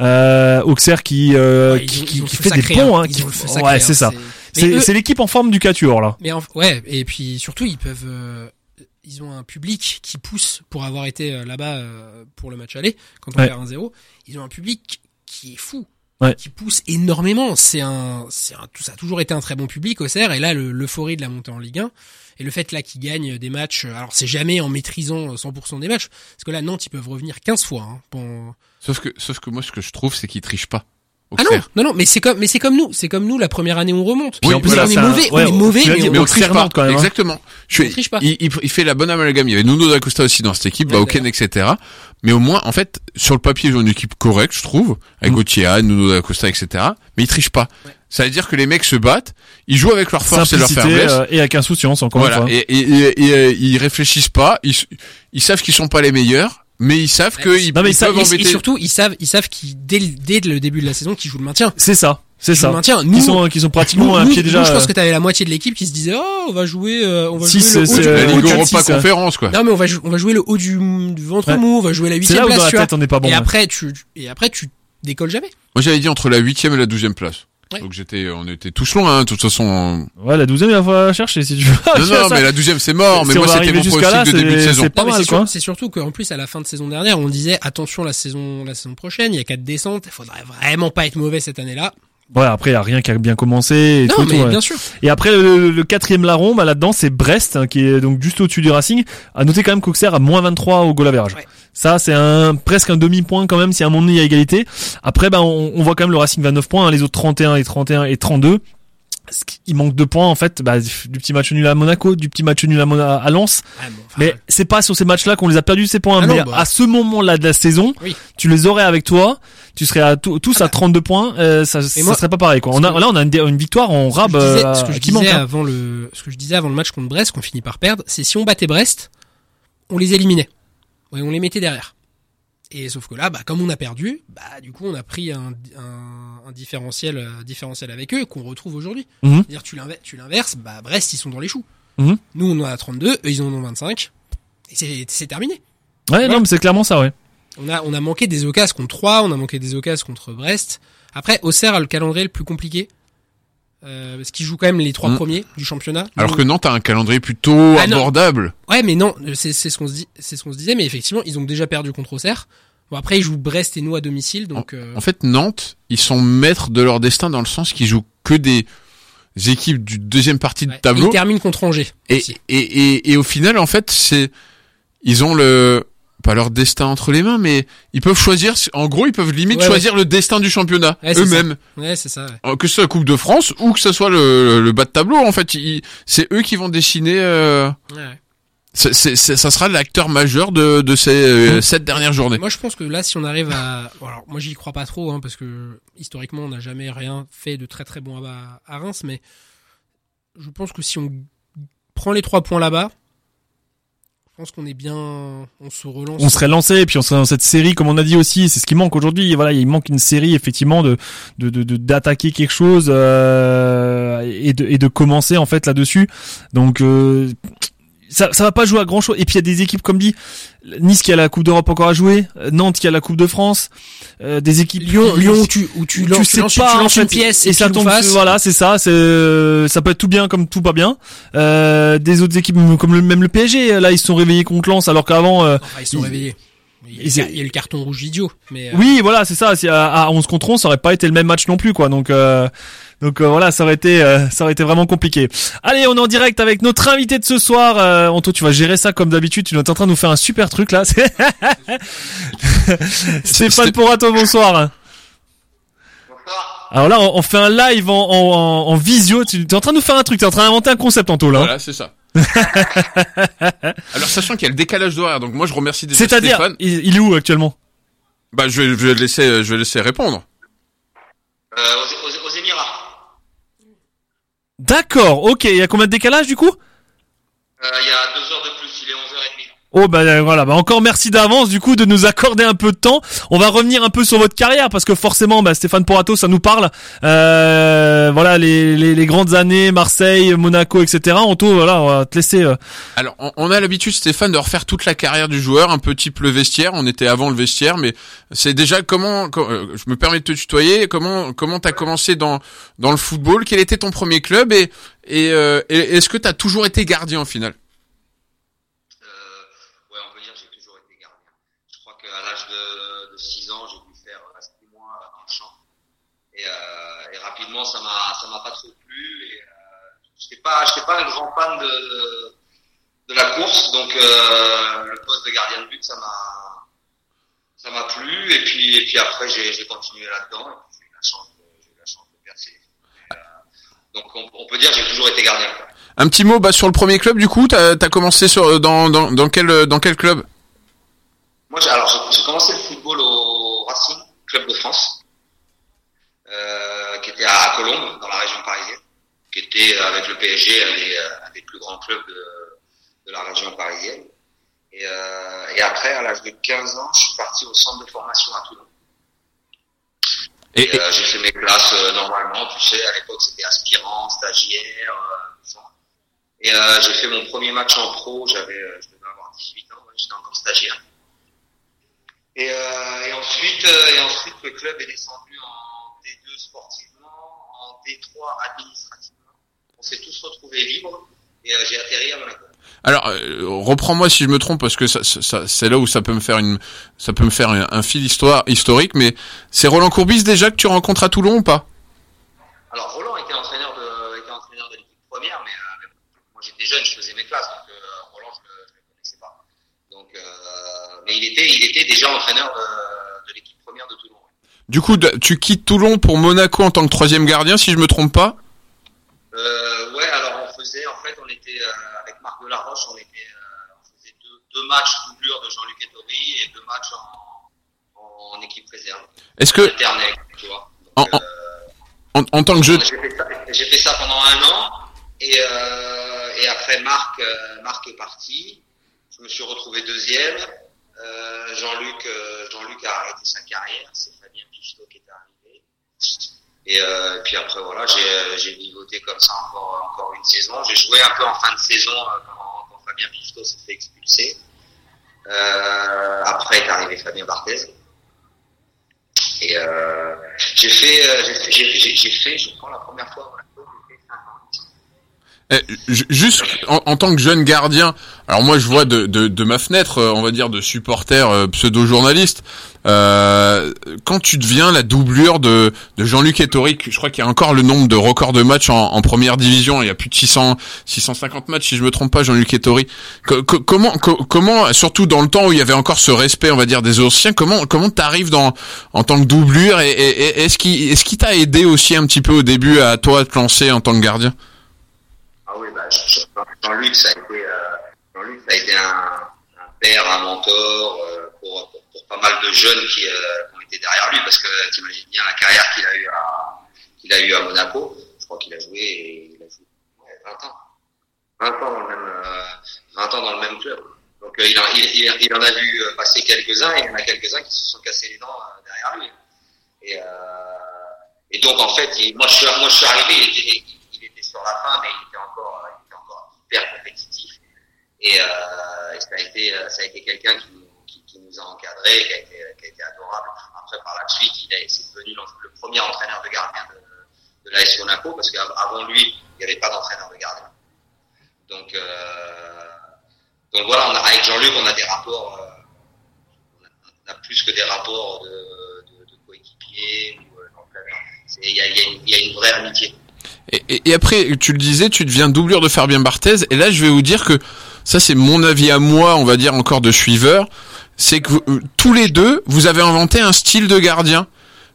Euh, Auxerre qui euh, Ouais, ils qui, ont- fait des ponts. hein. Hein, ouais, sacré, c'est hein. ça. C'est eux- l'équipe en forme du Quatuor là. Mais en- ouais, et puis surtout ils peuvent, euh, ils ont un public qui pousse pour avoir été euh, là-bas euh, pour le match aller quand on Ouais. perd 1-0. Ils ont un public qui est fou, Ouais. qui pousse énormément. C'est un, c'est un, tout ça a toujours été un très bon public au CER et là le- l'euphorie de la montée en Ligue 1 et le fait là qu'ils gagnent des matchs. euh, Alors c'est jamais en maîtrisant euh, 100% des matchs parce que là Nantes ils peuvent revenir 15 fois. Hein, pour- Sauf que sauf que moi ce que je trouve c'est qu'ils trichent pas. Ah non, non, non, mais c'est comme, mais c'est comme nous, c'est comme nous la première année où on remonte. Oui, en plus, voilà, là, on est c'est un- mauvais, ouais, on est mauvais, l'as mais on- mais on on triche pas. Quand même. hein. Exactement. Je On triche pas. Il, il, il fait la bonne amalgame. Il y avait Nuno da Costa aussi dans cette équipe, Ouais, Bauken, etc. Mais au moins, en fait, sur le papier, ils ont une équipe correcte, je trouve, avec Mm. Gauthier, Hahn, Nuno da Costa, etc. Mais ils trichent pas. Ouais. Ça veut dire que les mecs se battent, ils jouent avec leur force et leur Simplicité faiblesse. euh, et avec insouciance encore une voilà. fois. Et, et, et, et, euh, ils réfléchissent pas. Ils, ils savent qu'ils sont pas les meilleurs, mais ils savent Ouais, qu'ils ils peuvent Et, et embêter. surtout, ils savent, ils savent qu'ils dès, le- dès le début de la saison, qu'ils jouent le maintien. C'est ça. C'est ça. le maintien. Qui Nous, sont qui sont pratiquement nous, à un nous, pied déjà. nous, je pense euh, que t'avais la moitié de l'équipe qui se disait, oh, on va jouer, euh, on va Si, jouer le c'est- haut du, la Ligue Europa hein. Conférence, quoi. Non, mais on va, on va jouer le haut du, du ventre Ouais. mou, on va jouer la C'est huitième là où dans place, la tête on n'est pas bon. et ouais. après, tu, et après, tu décolles jamais. Moi, j'avais dit entre la huitième et la douzième place. Ouais. Donc j'étais, on était tous loin, hein, de toute façon. Ouais, la douzième il va falloir la chercher si tu veux. Non, non, mais la douzième c'est mort. Mais Si moi, c'était mon pronostic de début de c'est- saison. c'est pas Non, mal c'est quoi. C'est surtout qu'en plus, à la fin de saison dernière, on disait, attention, la saison, la saison prochaine, il y a quatre descentes, il faudrait vraiment pas être mauvais cette année-là. Ouais, après il y a rien qui a bien commencé et Non, tout, mais tout, ouais. bien sûr. Et après le, le quatrième larron, bah là-dedans c'est Brest hein, qui est donc juste au-dessus du Racing. À noter quand même qu'Auxerre a moins 23 au goal average. Ouais. Ça c'est un presque un demi-point quand même si à un moment donné il y a égalité. Après bah on, on voit quand même le Racing 29 points, hein, les autres 31 et 31 et 32. Il manque deux points en fait, bah, du petit match nul à Monaco, du petit match nul à, Mona- à Lens. Ah, bon, enfin, Mais c'est pas sur ces matchs-là qu'on les a perdus ces points. Ah non, mais bah. à ce moment-là de la saison, Oui. tu les aurais avec toi. Tu serais à tous Ah à bah. 32 points. euh, ça, ça moi, serait pas pareil. Quoi. On a, là, on a une, une victoire en ce que rab je disais, euh, ce que je qui disais manque. hein. avant le, ce que je disais avant le match contre Brest, qu'on finit par perdre, c'est si on battait Brest, on les éliminait. On les mettait derrière. Et sauf que là, bah, comme on a perdu, bah, du coup, on a pris un, un, un différentiel, euh, différentiel avec eux qu'on retrouve aujourd'hui. Mhm. C'est-à-dire, tu l'inver- tu l'inverses, bah, Brest, ils sont dans les choux. Mhm. Nous, on en a 32, eux, ils en ont 25. Et c'est, c'est terminé. Ouais, non, mais c'est clairement ça, ouais. On a, on a manqué des occasions contre 3, on a manqué des occasions contre Brest. Après, Auxerre a le calendrier le plus compliqué. Euh, parce qu'ils jouent quand même les trois Mhm. premiers du championnat. Alors que Nantes a un calendrier plutôt Ah, abordable. Ouais, mais non, c'est c'est ce qu'on se dit, c'est ce qu'on se disait, mais effectivement, ils ont déjà perdu contre Auxerre. Bon, après, ils jouent Brest et nous à domicile, donc. euh, En fait, Nantes, ils sont maîtres de leur destin dans le sens qu'ils jouent que des équipes du deuxième partie de tableau. Ils terminent contre Angers. Et, et, et, et au final, en fait, c'est ils ont le pas leur destin entre les mains, mais ils peuvent choisir. En gros, ils peuvent limite Ouais, choisir le destin du championnat eux-mêmes, Ouais, c'est ça. ouais. Euh, que ce soit la Coupe de France ou que ce soit le, le bas de tableau. En fait, c'est eux qui vont dessiner. euh, Ouais. C'est, c'est- c'est- ça sera l'acteur majeur de, de ces euh, sept dernières journées. Moi, je pense que là, si on arrive à, alors moi, j'y crois pas trop, hein, parce que historiquement, on n'a jamais rien fait de très très bon à, à Reims, mais je pense que si on prend les trois points là-bas, je pense qu'on est bien, on se relance. On serait lancé et puis on serait dans cette série comme on a dit aussi c'est ce qui manque aujourd'hui voilà il manque une série effectivement de de de- de- d'attaquer quelque chose euh, et de et de commencer en fait là-dessus donc euh, ça ça va pas jouer à grand chose et puis il y a des équipes comme dit Nice qui a la Coupe d'Europe encore à jouer euh, Nantes qui a la Coupe de France euh, des équipes Lyon, Lyon, où tu, où tu, tu lances, sais tu lances, pas tu lances une pièce et, et, ça tombe voilà c'est ça c'est ça peut être tout bien comme tout pas bien euh, des autres équipes comme le, même le PSG là ils se sont réveillés contre Lens alors qu'avant euh, Enfin, ils sont Ils- réveillés. Il y, a, il y a le carton rouge idiot, mais euh, Oui, voilà, c'est ça. À, à 11 contre 11, ça aurait pas été le même match non plus, quoi. Donc, euh, donc euh, voilà, ça aurait été, euh, ça aurait été vraiment compliqué. Allez, on est en direct avec notre invité de ce soir. Euh, Anto, tu vas gérer ça comme d'habitude. Tu es en train de nous faire un super truc là. Stéphane Porato, bonsoir. Alors là, on, fait un live en, en, en visio. Tu es en train de nous faire un truc. Tu es en train d'inventer un concept, Anto, là. Voilà, c'est ça. Alors sachant qu'il y a le décalage d'horaire, donc moi je remercie déjà C'est-à-dire, il, il est où actuellement? Bah je vais, je vais laisser, je vais laisser répondre. Euh, aux, aux, aux Émirats. D'accord, ok. Il y a combien de décalage du coup? Euh, plus, il est 11h30. Oh bah euh, voilà, bah encore merci d'avance du coup de nous accorder un peu de temps. On va revenir un peu sur votre carrière parce que forcément bah, Stéphane Porato ça nous parle. Euh, voilà les, les, les grandes années, Marseille, Monaco, etc. Anto voilà on va te laisser. euh, Alors, on, on a l'habitude, Stéphane, de refaire toute la carrière du joueur, un peu type le vestiaire. On était avant le vestiaire, mais c'est déjà comment. co- euh, je me permets de te tutoyer. Comment comment t'as commencé dans dans le football? Quel était ton premier club? Et et, euh, et est-ce que t'as toujours été gardien en finale Euh, ouais, on peut dire que j'ai toujours été gardien. Je crois qu'à l'âge de, de 6 ans, j'ai dû faire euh, 6 mois dans le champ. Et, euh, et rapidement, ça m'a, ça m'a pas trop plu. Et euh, j'étais pas, j'étais pas un grand fan de, de la course, donc euh, le poste de gardien de but, ça m'a, ça m'a plu. Et puis, et puis après, j'ai, continué là-dedans. Et j'ai eu la chance, de, eu la chance de percer. Euh, donc on, on peut dire que j'ai toujours été gardien. quoi. Un petit mot bah, sur le premier club. Du coup, t'as as commencé sur dans dans dans quel dans quel club? Moi, j'ai- alors j'ai j'ai commencé le football au Racing, club de France, euh, qui était à, à Colombes, dans la région parisienne, qui était euh, avec le PSG un des, euh, un des plus grands clubs de, de la région parisienne. Et, euh, et après, à l'âge de 15 ans, je suis parti au centre de formation à Toulon. Et, Et, et- euh, j'ai fait mes classes euh, normalement, tu sais, à l'époque c'était aspirant, stagiaire, tout ça. Et j'ai fait mon premier match en pro, j'avais, je devais avoir 18 ans, j'étais encore stagiaire. Et, et ensuite, et ensuite le club est descendu en D2 sportivement, en D3 administrativement. On s'est tous retrouvés libres et euh, j'ai atterri à Monaco. Alors, euh, reprends-moi si je me trompe parce que ça, ça- ça- c'est là où ça peut me faire une, ça peut me faire un, un fil histoire historique. Mais c'est Roland Courbis déjà que tu rencontres à Toulon ou pas? Alors Roland était entraîneur de, était entraîneur de l'équipe première, mais, euh, moi j'étais jeune, je faisais mes classes, donc euh, Roland je ne le connaissais pas. Donc, euh, mais il était, il était déjà entraîneur de, de l'équipe première de Toulon. Du coup, tu quittes Toulon pour Monaco en tant que troisième gardien, si je me trompe pas? Euh, ouais, alors on faisait, en fait, on était euh, avec Marc Delaroche, on était, euh, on faisait deux, deux matchs doublure de Jean-Luc Ettori et deux matchs en, en équipe réserve. Est-ce que, Alternés, tu vois. Donc, En- en- en, tant que jeu, J'ai fait, ça- j'ai fait ça pendant un an et, et après Marc, Marc est parti. Je me suis retrouvé deuxième. Jean-Luc, Jean-Luc a arrêté sa carrière. C'est Fabien Pichot qui est arrivé. Et euh, puis après voilà, j'ai, j'ai vivoté comme ça encore, encore une saison. J'ai joué un peu en fin de saison euh, quand, Fabien Pichot s'est fait expulser. Euh, après est arrivé Fabien Barthez. Et euh, j'ai fait, euh, j'ai fait, je crois la première fois, j'ai fait cinq ans. Eh, ju- juste en, en tant que jeune gardien, alors moi je vois de, de, de ma fenêtre, euh, on va dire de supporter euh, pseudo-journaliste, euh, quand tu deviens la doublure de, de Jean-Luc Ettori, je crois qu'il y a encore le nombre de records de matchs en, en première division, il y a plus de 600, 650 matchs si je me trompe pas, Jean-Luc Ettori. Co- co- comment, co- comment, surtout dans le temps où il y avait encore ce respect, on va dire, des anciens, comment, comment t'arrives dans, en tant que doublure et, et- et est-ce qui, est-ce qui t'a aidé aussi un petit peu au début à toi à te lancer en tant que gardien? Oui, je- je- Jean-Luc, ça a été, euh, Jean-Luc, ça a été un, père, un mentor euh, pour, pas mal de jeunes qui, euh, qui ont été derrière lui, parce que t'imagines bien la carrière qu'il a eu à Monaco. Je crois qu'il a joué et il a joué ouais, 20 ans. 20 ans dans le même, euh, 20 ans dans le même club. Donc il, en- a vu passer quelques-uns et il y en a quelques-uns qui se sont cassés les dents derrière lui. Et, donc en fait, moi, je suis, moi je suis arrivé, il était sur la fin, mais il était encore, il était encore hyper compétitif. Et, euh, ça a été, euh, ça a été quelqu'un qui, qui, nous a encadrés, qui a été, adorable. Après, par la suite, il est, devenu le premier entraîneur de gardien de, de l'AS parce qu'avant lui, il n'y avait pas d'entraîneur de gardien. Donc, euh, donc voilà, avec Jean-Luc, on a des rapports, euh, on, a, plus que des rapports de, coéquipiers euh, il y a une vraie amitié. Et, et- après, tu le disais, tu deviens doublure de Fabien Barthez. Et là, je vais vous dire que ça, c'est mon avis à moi, on va dire encore de suiveur. C'est que euh, tous les deux, vous avez inventé un style de gardien.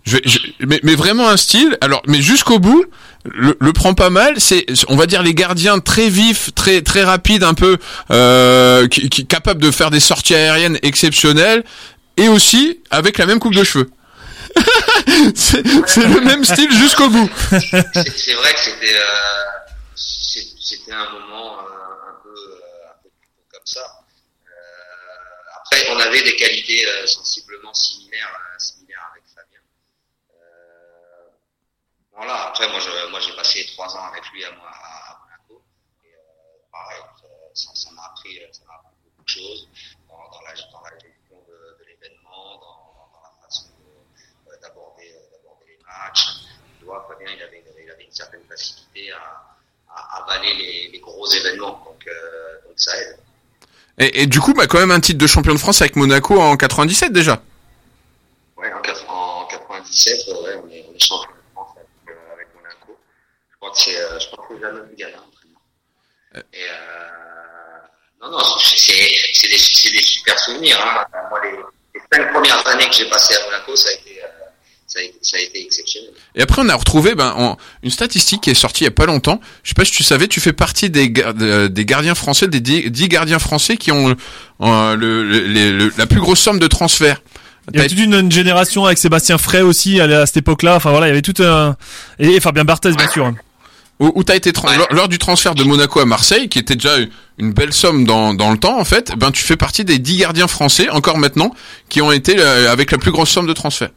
Je, je- mais, mais vraiment un style. Alors, mais jusqu'au bout, le, le prend pas mal. C'est, on va dire les gardiens très vifs, très très rapides, un peu euh, qui, qui capables de faire des sorties aériennes exceptionnelles, et aussi avec la même coupe de cheveux. c'est le même style jusqu'au bout. C'est vrai que c'était euh, un moment euh, un peu euh, comme ça. Après, on avait des qualités sensiblement similaires avec Fabien. Voilà. Après, moi, j'ai passé trois ans avec lui à, Monaco. Pareil, ça m'a appris beaucoup de choses dans, dans la dans la gestion de, de l'événement, dans, dans, dans la façon de- euh, d'aborder euh, d'aborder les il avait, il une certaine facilité à, à avaler les, les gros événements, donc, euh, donc ça aide. Et, et du coup, bah, quand même un titre de champion de France avec Monaco en 97 déjà. Ouais, en, en 97, euh, ouais, on est, on est champion de France avec, euh, avec Monaco. Je crois que c'est, euh, je crois que c'est jamais hein, Et euh, non, non, c'est, des, c'est des super souvenirs. Hein. Moi, les, les cinq premières années que j'ai passées à Monaco, ça a été, ça a été, ça a été exceptionnel. Et après, on a retrouvé ben, en- une statistique qui est sortie il y a pas longtemps. Je sais pas si tu savais, tu fais partie des, gar- de- des gardiens français, des 10 10 gardiens français qui ont euh, le, le- les- le- la plus grosse somme de transfert. Il y avait toute une, une génération avec Sébastien Frey aussi à, à cette époque-là. Enfin voilà, il y avait tout un et, et Fabien Barthez bien sûr. Où, où t'as été lors, lors du transfert de Monaco à Marseille, qui était déjà une belle somme dans, dans le temps en fait, ben tu fais partie des 10 gardiens français encore maintenant qui ont été euh, avec la plus grosse somme de transfert.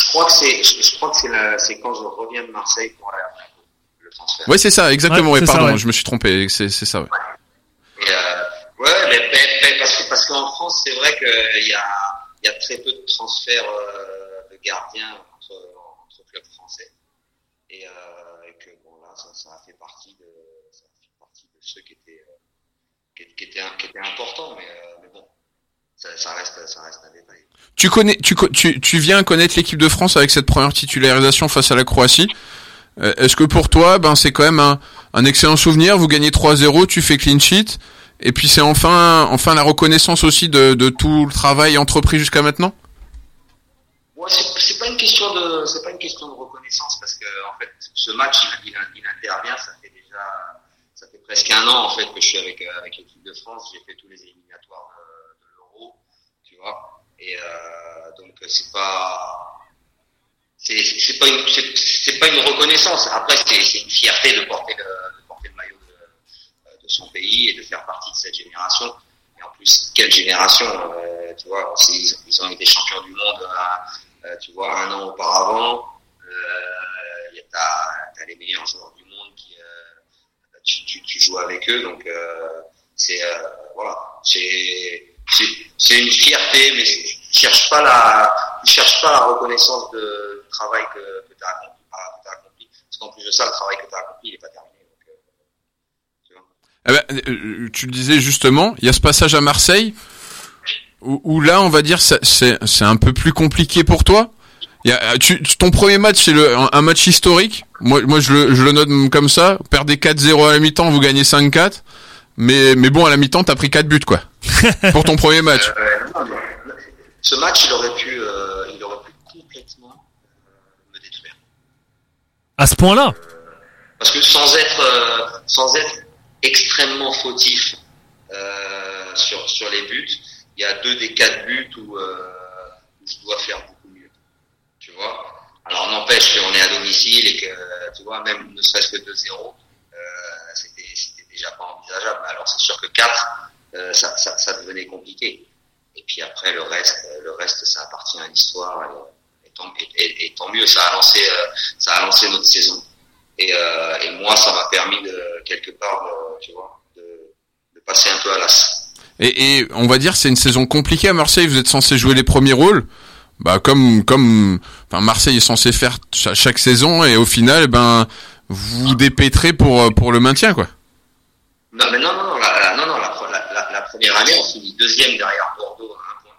Je crois que c'est, je, je crois que c'est, la, c'est quand je reviens de Marseille pour aller à Monaco, le transfert. Ouais, c'est ça, exactement. Ouais, Ouais, ça, pardon, ouais. je me suis trompé. C'est c'est ça. Ouais. Et, euh, ouais, mais, mais- mais parce que parce qu'en France, c'est vrai qu'il y a il y a très peu de transferts euh, de gardiens entre, entre clubs français. Et, euh, et que bon là, ça, ça a fait partie de ça a fait partie de ceux qui étaient euh, qui, qui étaient qui étaient importants, mais, euh, mais bon, ça, ça reste ça reste un détail. Tu connais, tu, tu, tu viens connaître l'équipe de France avec cette première titularisation face à la Croatie. Euh, Est-ce que pour toi, ben c'est quand même un, un excellent souvenir? Vous gagnez 3-0, tu fais clean sheet, et puis c'est enfin, enfin la reconnaissance aussi de, de tout le travail entrepris jusqu'à maintenant? Ouais, c'est pas une question de c'est pas une question de reconnaissance parce que en fait ce match il, il, il intervient ça fait déjà ça fait presque un an en fait que je suis avec euh, avec l'équipe de France j'ai fait tous les éliminatoires de, de l'Euro tu vois et euh, donc c'est pas c'est pas une c'est pas une reconnaissance. Après c'est une fierté de porter le de porter le maillot de, de son pays et de faire partie de cette génération. Et en plus quelle génération euh, tu vois ils, ils ont été champions du monde euh, tu vois, un an auparavant, euh, t'as as les meilleurs joueurs du monde qui, euh, tu, tu, joues avec eux, donc euh, c'est euh, voilà, c'est c'est une fierté, mais tu cherches pas la, tu cherches pas la reconnaissance de, du travail que, que tu as accompli, parce qu'en plus de ça, le travail que tu as accompli, il est pas terminé. Euh, tu vois. Eh ben, euh, tu le disais justement, il y a ce passage à Marseille où, là, on va dire, c'est un peu plus compliqué pour toi. Y a, tu, ton premier match, c'est un, un match historique. Moi, moi, je le, je le note comme ça. Perdez 4-0 à la mi-temps, vous gagnez 5-4. Mais, mais bon, à la mi-temps, t'as pris 4 buts, quoi. pour ton premier match. Euh, ce match, il aurait pu, euh, il aurait pu complètement euh, me détruire. À ce point-là? Parce que sans être, euh, sans être extrêmement fautif, euh, sur sur les buts. Il y a deux des quatre buts où, euh, où je dois faire beaucoup mieux. Tu vois? Alors n'empêche qu'on est à domicile et que tu vois même ne serait-ce que 2-0, euh, c'était c'était déjà pas envisageable. Alors c'est sûr que 4, euh, ça, ça devenait compliqué. Et puis après le reste, euh, le reste ça appartient à l'histoire. Et, tant, mieux, ça a lancé euh, ça a lancé notre saison. Et, moi, ça m'a permis de quelque part, tu vois, de, passer un peu à l'as. Et, on va dire c'est une saison compliquée à Marseille. Vous êtes censé jouer les premiers rôles. Bah comme comme enfin Marseille est censé faire cha- chaque saison et au final ben vous dépêtrez pour pour le maintien quoi. Non, mais non, non, non, la, la- non, non, la, pre- la, la, la première année, on finit deuxième derrière Bordeaux à un point.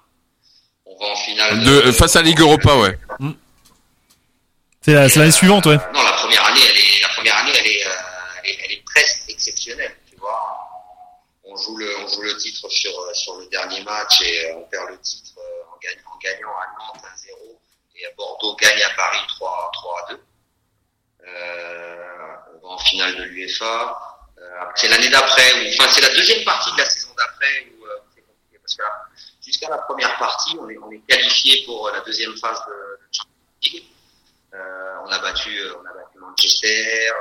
On va en finale. De, euh, face à Ligue Europa ouais. C'est la- c'est l'année suivante, ouais. Non, la première année, elle est, la première année, elle est, euh, elle est, elle est presque exceptionnelle. Tu vois, on joue le, on joue le titre sur euh, sur le dernier match et on perd le titre en, gagnant, en gagnant à Nantes 1-0 et à Bordeaux gagne à Paris 3 3 2. Euh, on va en finale de l'UEFA. Euh, c'est l'année d'après, ou enfin c'est la deuxième partie de la saison d'après où euh, c'est compliqué parce que jusqu'à la première partie, on est, on est qualifié pour la deuxième phase de, Champions League. Euh, on a battu, on a battu Manchester.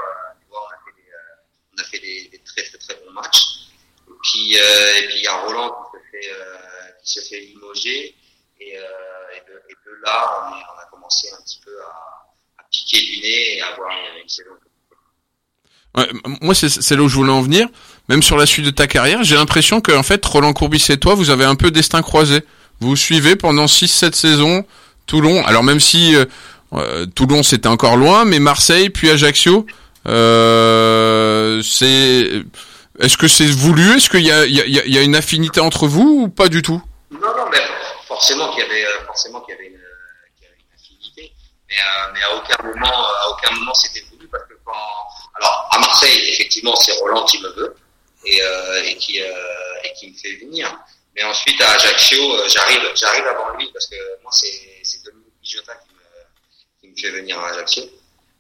on a fait des, très très très bons matchs. Et puis et il y a Roland qui se fait qui se fait limoger et, de, là on, a commencé un petit peu à, à piquer du nez et à avoir une, une saison. Ouais, moi, c'est là où je voulais en venir. Même sur la suite de ta carrière, j'ai l'impression que en fait, Roland Courbis et toi, vous avez un peu destin croisé. Vous suivez pendant 6-7 saisons Toulon. Alors même si euh, euh, Toulon c'était encore loin, mais Marseille puis Ajaccio, euh, c'est. Est-ce que c'est voulu? Est-ce qu'il y y, y a une affinité entre vous ou pas du tout? Non, non, mais forcément qu'il y avait, euh, forcément qu'il y euh, qu'il y avait une affinité, mais, mais à aucun moment, à aucun moment c'était voulu parce que quand, alors à Marseille, effectivement, c'est Roland qui me veut et, euh, et qui euh, et qui me fait venir. Mais ensuite à Ajaccio, euh, j'arrive, j'arrive avant lui parce que moi c'est Dominique Bijota qui me qui me fait venir à Ajaccio.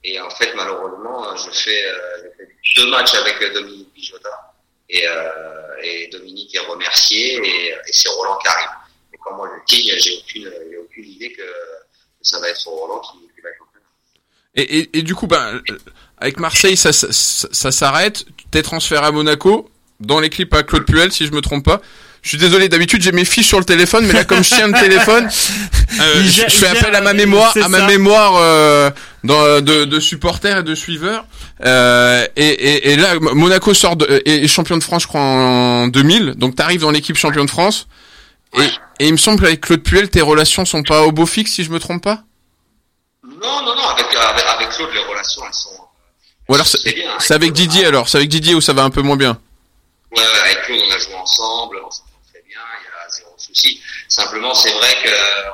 Et en fait, malheureusement, euh, je fais, euh, je fais deux matchs avec Dominique Bijota et, euh, et Dominique est remercié et, et c'est Roland qui arrive. Et quand moi je signe, j'ai aucune, j'ai aucune idée que, ça va être Roland qui, va être et, et, et du coup, ben, avec Marseille, ça, ça, ça, ça s'arrête. T'es transféré à Monaco dans les clips à Claude Puel, si je me trompe pas. Je suis désolé, d'habitude j'ai mes fiches sur le téléphone, mais là comme je tiens le téléphone, euh, je, fais appel à ma euh, mémoire, à ma ça. mémoire euh, dans, de, de supporters et de suiveurs. Euh, et, et, et là, Monaco sort de, est, est champion de France, je crois, en 2000. Donc t'arrives dans l'équipe champion de France. Et, et il me semble qu'avec Claude Puel, tes relations sont pas au beau fixe, si je me trompe pas? Non, non, non, avec, avec, avec Claude, les relations, elles sont. Ou alors c'est bien. avec Didier alors, c'est avec Didier où ça va un peu moins bien. Ouais, ouais, avec Claude, on a joué ensemble, on s'entend très bien, il y a zéro souci. Simplement, c'est vrai que euh,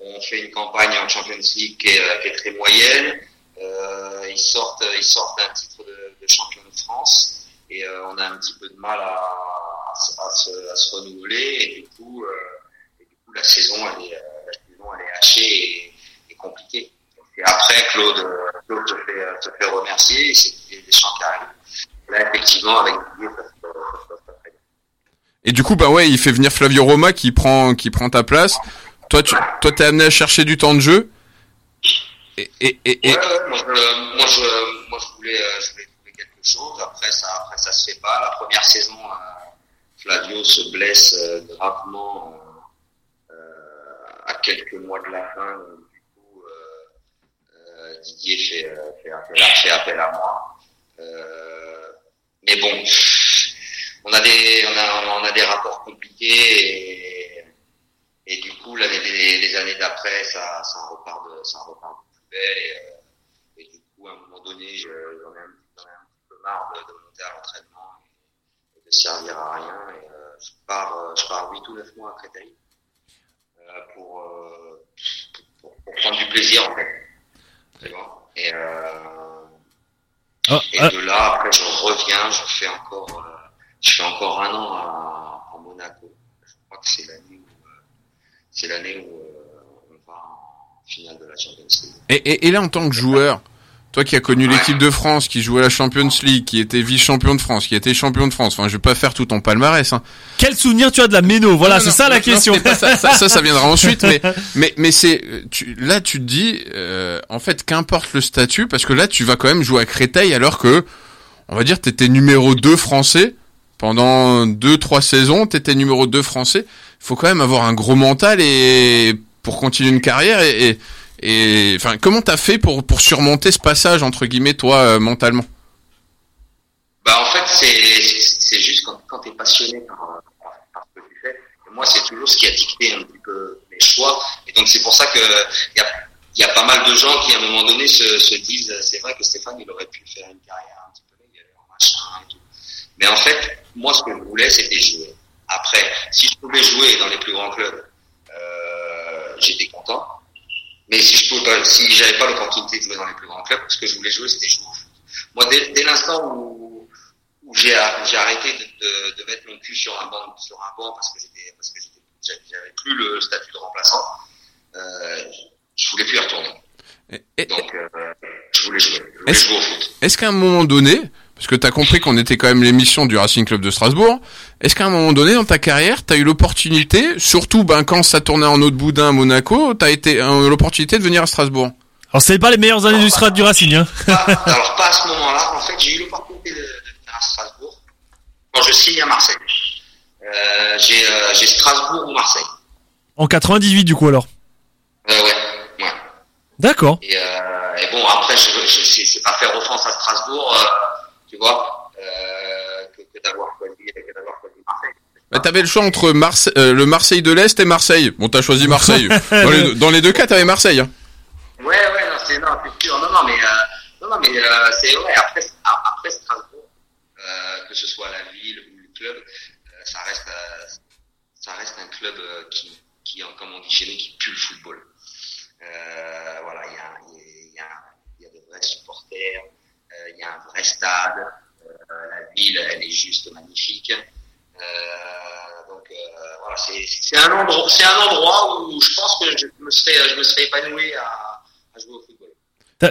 on, fait une campagne en Champions League qui est, euh, qui est très moyenne. Euh, ils sortent, ils sortent d'un titre de, de champion de France et euh, on a un petit peu de mal à, à se, à se renouveler et du coup, euh, et du coup, la saison, elle est, euh, la saison, elle est hachée et, et compliquée. Et après, Claude, euh, Claude te fait, euh, te fait remercier et c'est des champs qui arrivent. Là, effectivement, avec Didier, ça se se passe pas très bien. Et du coup, bah ouais, il fait venir Flavio Roma qui prend qui prend ta place. Toi, tu toi t'es amené à chercher du temps de jeu. Et et et, et- Ouais, ouais, moi, je, moi, je, moi, je voulais, euh, je voulais trouver quelque chose. Après, ça, après, ça se fait pas. La première saison, euh, Flavio se blesse euh, gravement euh, euh, à quelques mois de la fin. Donc, du coup, euh, euh, Didier fait, euh, fait, appel, fait appel à moi. Euh, mais bon, on a des, on a, on a des rapports compliqués et, du coup, les, années d'après, ça, ça repart de, ça repart de plus belle et, euh, du coup, à un moment donné, je- j'en ai, un peu marre de, monter à l'entraînement et, et de servir à rien. Et, je pars, je pars 8 ou 9 mois à Créteil pour, pour prendre du plaisir en fait. Tu vois et, euh, Ah, et ah. de là, après, je reviens, je fais encore, euh, je fais encore un an à, à Monaco. Je crois que c'est l'année où, euh, c'est l'année où on va en finale de la Champions League. et, et, et là, en tant que joueur, toi qui as connu l'équipe de France, qui jouait à la Champions League, qui était vice-champion de France, qui était champion de France. Enfin, je vais pas faire tout ton palmarès. Hein. Quel souvenir tu as de la Méno? Voilà, c'est non, ça la non, question. ça, ça, ça, ça viendra ensuite, mais mais mais c'est tu, là tu te dis euh, en fait qu'importe le statut parce que là tu vas quand même jouer à Créteil alors que on va dire t'étais numéro 2 français pendant deux trois saisons, t'étais numéro 2 français. Faut quand même avoir un gros mental et pour continuer une carrière et et, et enfin comment t'as fait pour pour surmonter ce passage entre guillemets toi euh, mentalement? Bah en fait c'est c'est- juste quand, quand tu es passionné par, par, par ce que tu fais. Moi c'est toujours ce qui a dicté un petit peu mes choix. Et donc c'est pour ça que il y a, il y a pas mal de gens qui à un moment donné se, se disent c'est vrai que Stéphane il aurait pu faire une carrière un petit peu meilleure, machin et tout. Mais en fait moi ce que je voulais c'était jouer. Après si je pouvais jouer dans les plus grands clubs euh, j'étais content. Mais si je pouvais pas, si j'avais pas l'opportunité de jouer dans les plus grands clubs, ce que je voulais jouer, c'était jouer au foot. Moi, dès, dès l'instant où, où j'ai arrêté de, de, de mettre mon cul sur un banc, sur un banc parce que j'étais, parce que j'avais plus le statut de remplaçant, euh, je voulais plus y retourner. Et- et- Donc, euh, je voulais jouer. Je voulais Est-ce- jouer au foot. Est-ce qu'à un moment donné, parce que t'as compris qu'on était quand même l'émission du Racing Club de Strasbourg, est-ce qu'à un moment donné dans ta carrière, t'as eu l'opportunité, surtout ben quand ça tournait en autre boudin à Monaco, t'as été euh, l'opportunité de venir à Strasbourg? Alors c'est pas les meilleures années du stade du Racing. Hein. Pas- alors, pas à ce moment-là. En fait, j'ai eu l'opportunité de, de venir à Strasbourg quand je signe à Marseille. Euh, j'ai, euh, j'ai Strasbourg ou Marseille. En 98 du coup alors. Euh, ouais, ouais. D'accord. Et, euh, et bon, après, je, je, c'est, c'est pas faire offense à Strasbourg, euh, tu vois, euh, que, que d'avoir. Bah, T'avais le choix entre Marse- euh, le Marseille de l'Est et Marseille. Bon, t'as choisi Marseille. dans, les deux, dans les deux cas, t'avais Marseille. hein. Ouais, ouais, non, c'est, non, c'est sûr, non, non, mais, euh, non, non, mais, euh, c'est, ouais, après, a- après Strasbourg, euh, que ce soit la ville ou le club, euh, ça reste, euh, ça reste un club euh, qui, qui, comme on dit chez nous, qui pue le football. Euh, voilà, il y a, il y a, y a de vrais supporters, euh, il y a un vrai stade, euh, la ville, elle est juste magnifique. Euh, donc euh, voilà, c'est un endroit, un endroit où je pense que je me serais, je me serais épanoui à, à jouer au football.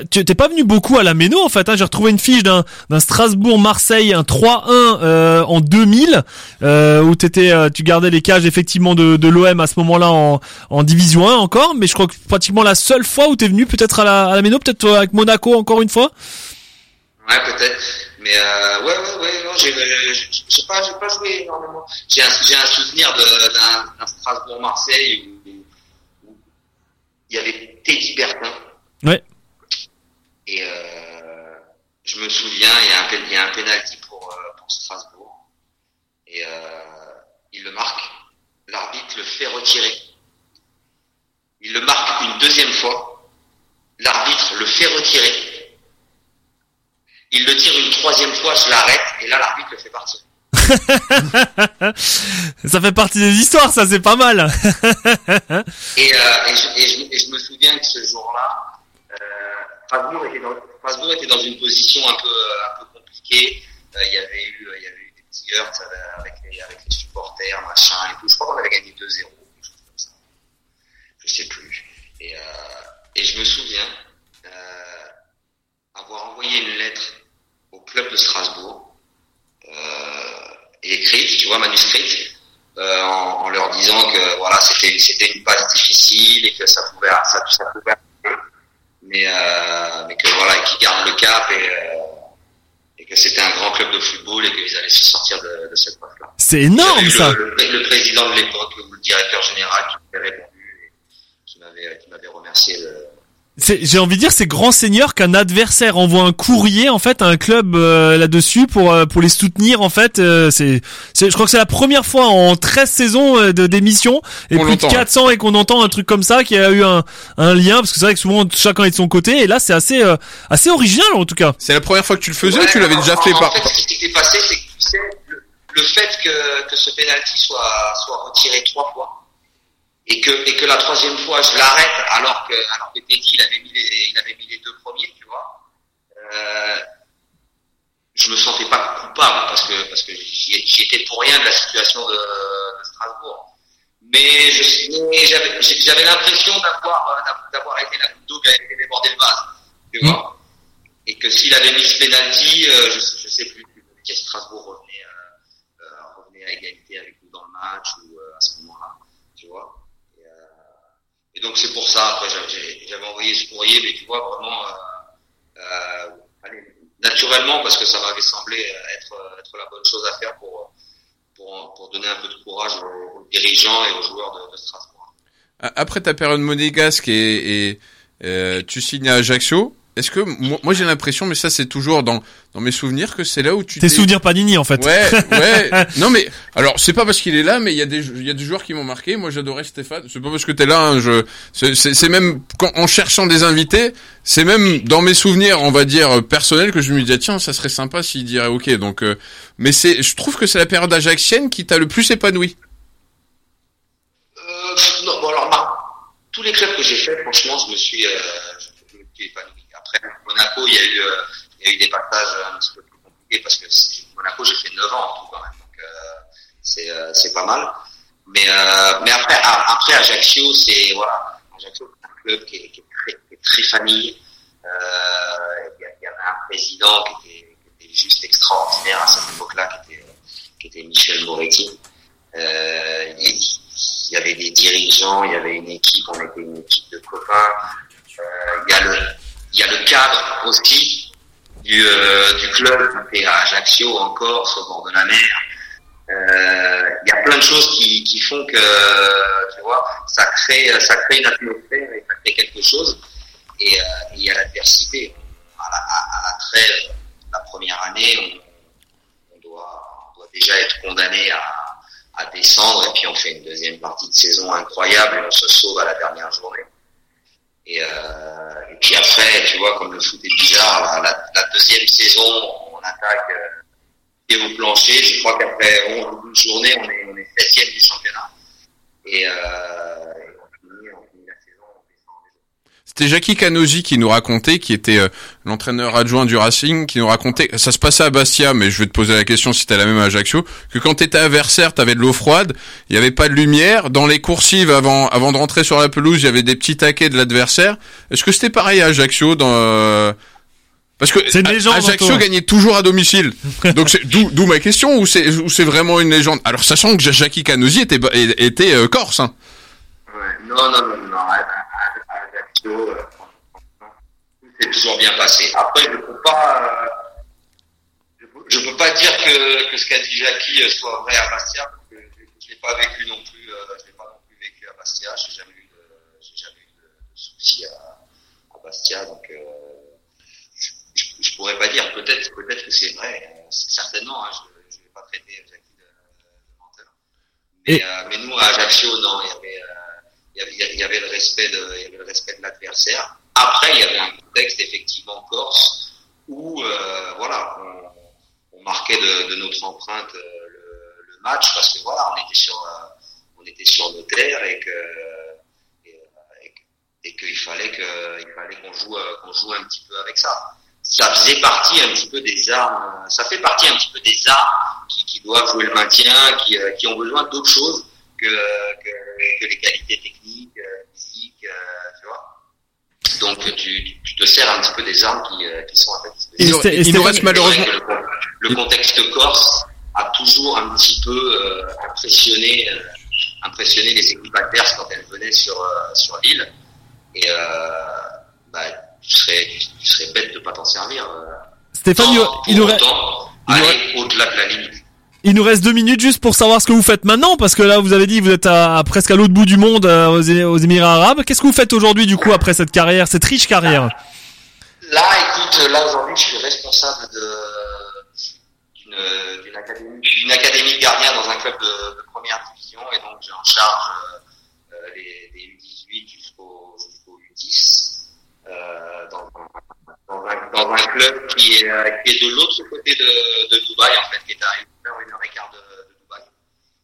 Tu t'es pas venu beaucoup à la Méno en fait. Hein? J'ai retrouvé une fiche d'un d'un Strasbourg-Marseille, un 3-1 euh, en 2000, euh, où t'étais, euh, tu gardais les cages effectivement de, de l'OM à ce moment-là en, en Division 1 encore. Mais je crois que pratiquement la seule fois où t'es venu peut-être à la, à la Méno, peut-être euh, avec Monaco encore une fois? Ouais, peut-être. Mais euh, ouais, ouais, ouais, non, j'ai, j'ai pas, j'ai pas joué énormément. J'ai un, j'ai un souvenir de- d'un, Strasbourg-Marseille où, où il y avait Teddy Bertin. Ouais. Et euh, je me souviens, il y a un, il y a un penalty pour, euh, pour Strasbourg. Et euh, il le marque. L'arbitre le fait retirer. Il le marque une deuxième fois. L'arbitre le fait retirer. Il le tire une troisième fois, je l'arrête, et là l'arbitre le fait partir. Ça fait partie des histoires, ça c'est pas mal. Et, euh, et, je, et, je, et je me souviens que ce jour-là, euh, Strasbourg, était dans, Strasbourg était dans une position un peu, un peu compliquée. Euh, il y avait eu, il y avait eu des petits heurts euh, avec les, avec les supporters, machin et tout. Je crois qu'on avait gagné 2-0, quelque chose comme ça. Je sais plus. Et, euh, je me souviens euh, avoir envoyé une lettre au club de Strasbourg euh, et écrite, tu vois, manuscrite, euh, en, en leur disant que voilà, c'était c'était une passe difficile et que ça pouvait ça, ça pouvait arriver, mais euh, mais que voilà, qu'ils gardent le cap et euh, et que c'était un grand club de football et qu'ils allaient se sortir de, de cette passe-là. C'est énorme ça. Le, le, le président de l'époque, le directeur général qui m'avait répondu et qui m'avait qui m'avait remercié de, J'ai envie de dire c'est grand seigneur qu'un adversaire envoie un courrier en fait à un club euh, là-dessus pour euh, pour les soutenir en fait. euh, c'est c'est je crois que c'est la première fois en 13 saisons euh, de d'émission et Qu'on plus de l'entend, 400 et qu'on entend un truc comme ça qui a eu un un lien parce que c'est vrai que souvent chacun est de son côté et là c'est assez euh, assez original en tout cas. C'est la première fois que tu le faisais ou tu l'avais en- déjà en- fait en par... fait, ce qui s'était passé, c'est que tu sais, le, le fait que, que ce penalty soit, soit retiré trois fois et que, et que la troisième fois je l'arrête alors que, alors que Teddy il avait mis les, il avait mis les deux premiers, tu vois. Euh, je me sentais pas coupable parce que parce que j'y étais pour rien de la situation de, de Strasbourg. Mais j'avais j'avais l'impression d'avoir d'avoir été la goutte d'eau qui avait fait déborder le vase, tu vois. et que s'il avait mis ce penalty, euh, je, je sais plus, que Strasbourg revenait, euh, euh, revenait à égalité avec nous dans le match ou euh, à ce moment-là, tu vois. Et, euh, et donc c'est pour ça. Après j'avais envoyé ce courrier, mais tu vois vraiment, euh, euh, allez, naturellement parce que ça m'avait semblé être être la bonne chose à faire pour pour, pour donner un peu de courage aux, aux dirigeants et aux joueurs de, de Strasbourg. Après ta période monégasque et, et euh, tu signes à Ajaccio, est-ce que moi, moi, j'ai l'impression, mais ça c'est toujours dans dans mes souvenirs que c'est là où tu Tes t'es- souvenirs Panini en fait. Ouais, ouais. non mais alors c'est pas parce qu'il est là, mais il y a des il y a des joueurs qui m'ont marqué. Moi j'adorais Stéphane. C'est pas parce que t'es là. Hein, je c'est c'est c'est même quand, en cherchant des invités, c'est même dans mes souvenirs, on va dire personnels, que je me disais tiens ça serait sympa s'il dirait ok. Donc euh, mais c'est je trouve que c'est la période ajaxienne qui t'a le plus épanoui. Euh, non, bon alors, bah, tous les clubs que j'ai fait, franchement, je me suis, euh, je me suis épanoui. Monaco, il y a eu, euh, des passages un petit peu plus compliqués parce que Monaco, j'ai fait 9 ans en tout quand même, donc euh, c'est, euh, c'est pas mal. Mais, après, Ajaccio, c'est voilà, Ajaccio, un club qui est, très, famille. Il y, avait un président qui était, juste extraordinaire à cette époque-là, qui était, Michel Moretti. Il, y avait des dirigeants, il y avait une équipe, on était une équipe de copains. Il, y a le, il y a le cadre aussi du, euh, du club à Ajaccio en Corse, au bord de la mer. Euh, il y a plein de choses qui, qui font que, tu vois, ça crée, ça crée une atmosphère et ça crée quelque chose. Et, euh, il y a l'adversité. À la, à la trêve, la première année, on, on, doit, on doit déjà être condamné à, à descendre et puis on fait une deuxième partie de saison incroyable et on se sauve à la dernière journée. Et, euh, et puis après, tu vois, comme le foot est bizarre, la, la, deuxième saison, on attaque euh, et au plancher. Je crois qu'après 11 ou 12 journées, on est, on est septième du championnat. Et, euh, et on, finit, on finit la saison, on descend en Ligue C'était Jackie Canosi qui nous racontait, qui était euh, l'entraîneur adjoint du Racing, qui nous racontait, ça se passait à Bastia, mais je vais te poser la question si t'es la même à Ajaccio, que quand t'étais à Versailles, t'avais de l'eau froide, il y avait pas de lumière, dans les coursives avant avant de rentrer sur la pelouse, il y avait des petits taquets de l'adversaire. Est-ce que c'était pareil à Ajaccio dans euh, parce que C'est une légende, Ajaccio gagnait toujours à domicile. Donc c'est d'où d'où ma question ou c'est ou c'est vraiment une légende? Alors sachant que Jackie Canosi était était euh, corse hein. Ouais, non, non, non, non, franchement, tout s'est toujours bien passé. Après, je peux pas, euh, je, peux, pas dire que, que ce qu'a dit Jackie euh, soit vrai à Bastia, parce que je, je l'ai pas vécu non plus, euh, je l'ai pas non plus vécu à Bastia, j'ai jamais eu de, j'ai jamais eu de, de soucis à, à Bastia, donc, euh, je, pourrais pas dire, peut-être, peut-être que c'est vrai, c'est certainement, hein, je, je vais pas traiter Jackie de, de menteur. Mais, euh, nous, à Ajaccio, non, il y avait, euh, il y avait, le respect de, l'adversaire. Après, il y avait un contexte effectivement corse où, euh, voilà, on, marquait de, notre empreinte euh, le, match parce que voilà, on était sur, euh, on était sur nos terres et que, qu'il fallait que, fallait qu'on joue, qu'on joue un petit peu avec ça. Ça faisait partie un petit peu des armes, ça fait partie un petit peu des armes qui, qui doivent jouer le maintien, qui, qui ont besoin d'autre chose que, que, que les qualités techniques, euh, physiques, euh, tu vois. Donc tu, tu te sers un petit peu des armes qui, euh, qui sont à ta Il nous, disposition. Et il nous reste malheureusement Le, le contexte corse a toujours un petit peu euh, impressionné, euh, impressionné les équipes adverses quand elles venaient sur, euh, sur l'île. Et euh, bah, tu, serais, tu, tu serais bête de pas t'en servir. Euh, Stéphane, il, il nous aller au-delà de la limite. Il nous reste deux minutes juste pour savoir ce que vous faites maintenant, parce que là, vous avez dit, vous êtes à, presque à l'autre bout du monde, euh, aux, Émirats Arabes. Qu'est-ce que vous faites aujourd'hui, du coup, après cette carrière, cette riche carrière? Là, écoute, là aujourd'hui, je suis responsable d'une académie, académie de gardiens dans un club de, première division et donc j'ai en charge euh, les, les U18 jusqu'au jusqu'au U10 euh, dans, un, club qui est euh, qui est de l'autre côté de, Dubaï en fait, qui est une heure une heure et quart de, Dubaï,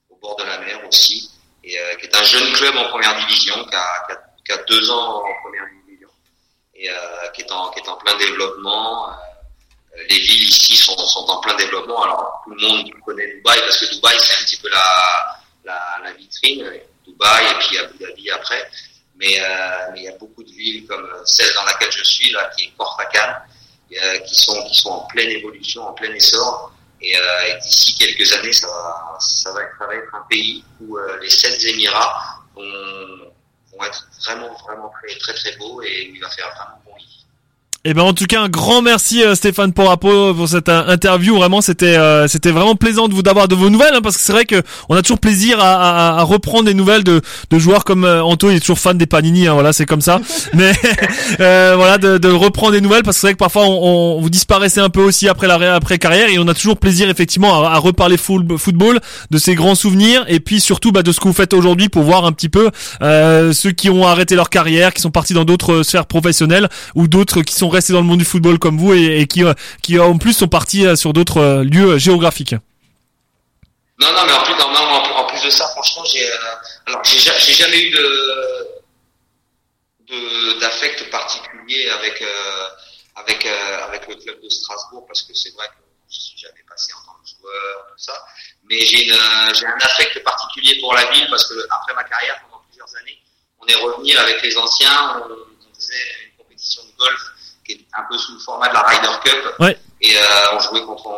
au bord de la mer aussi, et euh, qui est un jeune club en première division, qui a, deux ans en première division et euh, qui, est en, plein développement. Euh, les villes ici sont, en plein développement. Alors tout le monde connaît Dubaï parce que Dubaï c'est un petit peu la, vitrine. Dubaï et puis Abu Dhabi après. Mais, il y a beaucoup de villes comme celle dans laquelle je suis là, qui est Port Hakan. euh, qui qui sont en pleine évolution, en plein essor. Et, euh, et d'ici quelques années, ça va, ça être, un pays où euh, les sept Émirats vont, être vraiment, vraiment très, très, très beaux et il va faire vraiment bon vivre. Eh ben en tout cas un grand merci euh, Stéphane Porapo pour cette euh, interview. Vraiment c'était euh, c'était vraiment plaisant de vous d'avoir de vos nouvelles hein, parce que c'est vrai que on a toujours plaisir à, à, à reprendre des nouvelles de, de joueurs comme euh, Anto. Il est toujours fan des Panini hein, voilà c'est comme ça. Mais euh, voilà de, de reprendre des nouvelles parce que c'est vrai que parfois on, on vous disparaissez un peu aussi après la après carrière et on a toujours plaisir effectivement à, à reparler full- football de ces grands souvenirs et puis surtout bah, de ce que vous faites aujourd'hui pour voir un petit peu euh, ceux qui ont arrêté leur carrière qui sont partis dans d'autres sphères professionnelles ou d'autres qui sont restés dans le monde du football comme vous et, qui euh, qui en plus sont partis euh, sur d'autres euh, lieux géographiques. Non, non, mais en plus, de ça, franchement, j'ai, euh, alors, jamais eu de, de, d'affect particulier avec, euh, avec, euh, avec le club de Strasbourg parce que c'est vrai que je suis jamais passé en tant que joueur, tout ça. Mais j'ai euh, j'ai un affect particulier pour la ville parce que après ma carrière, pendant plusieurs années, on est revenu avec les anciens, on faisait une compétition de golf qui est un peu sous le format de la Ryder Cup. Ouais. Et euh, on jouait contre, on,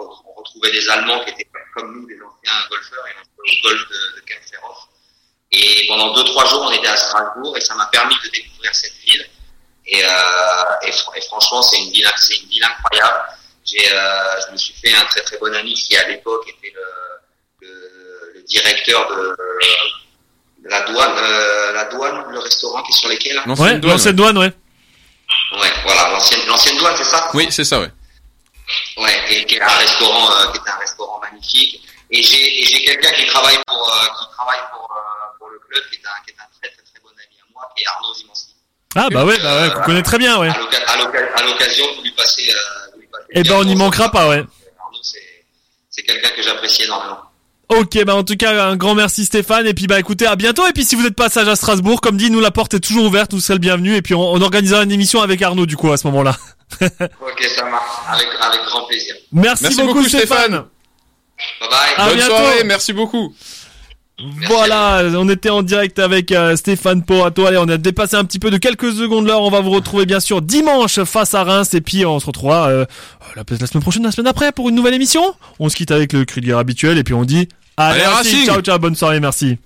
re- on retrouvait des Allemands qui étaient comme nous, des anciens golfeurs, et on jouait au golf de, de Kempferhof. Et pendant deux, trois jours, on était à Strasbourg, et ça m'a permis de découvrir cette ville. Et, euh, et, fr- et franchement, c'est une ville, c'est une ville incroyable. J'ai, euh, je me suis fait un très très bon ami qui à l'époque était le, le, le directeur de, de la douane, euh, la douane, le restaurant qui est sur les quais là. L'ancienne Ouais, douane, l'ancienne douane, ouais. Ouais, voilà, l'ancienne, l'ancienne douane, c'est ça Oui, c'est ça, ouais. Ouais, et qui est un restaurant, euh, qui est un restaurant magnifique. Et j'ai, et j'ai quelqu'un qui travaille pour, euh, qui travaille pour, euh, pour le club, qui est un, qui est un très très très bon ami à moi, qui est Arnaud Zimanski. Ah bah ouais, bah ouais, qu'on connaît très bien, ouais. À, l'occasion, vous lui passez. Euh, vous lui passez Eh ben on n'y manquera pas, ouais. Arnaud, c'est, c'est quelqu'un que j'apprécie énormément. Ok, bah en tout cas un grand merci Stéphane et puis bah écoutez à bientôt et puis si vous êtes passage à Strasbourg, comme dit, nous la porte est toujours ouverte, vous serez le bienvenu et puis on, on organisera une émission avec Arnaud du coup à ce moment-là. Ok, ça marche. Avec, avec grand plaisir. Merci, Merci beaucoup, beaucoup, Stéphane. Stéphane. Bye bye. À Bonne bientôt. soirée, merci beaucoup. Voilà, on était en direct avec euh, Stéphane Porato. Allez, on a dépassé un petit peu de quelques secondes l'heure. On va vous retrouver bien sûr dimanche face à Reims et puis on se retrouvera euh, la, la semaine prochaine, la semaine après pour une nouvelle émission. On se quitte avec le cri de guerre habituel et puis on dit allez, Allez, Racing. Racing. ciao ciao, bonne soirée, merci.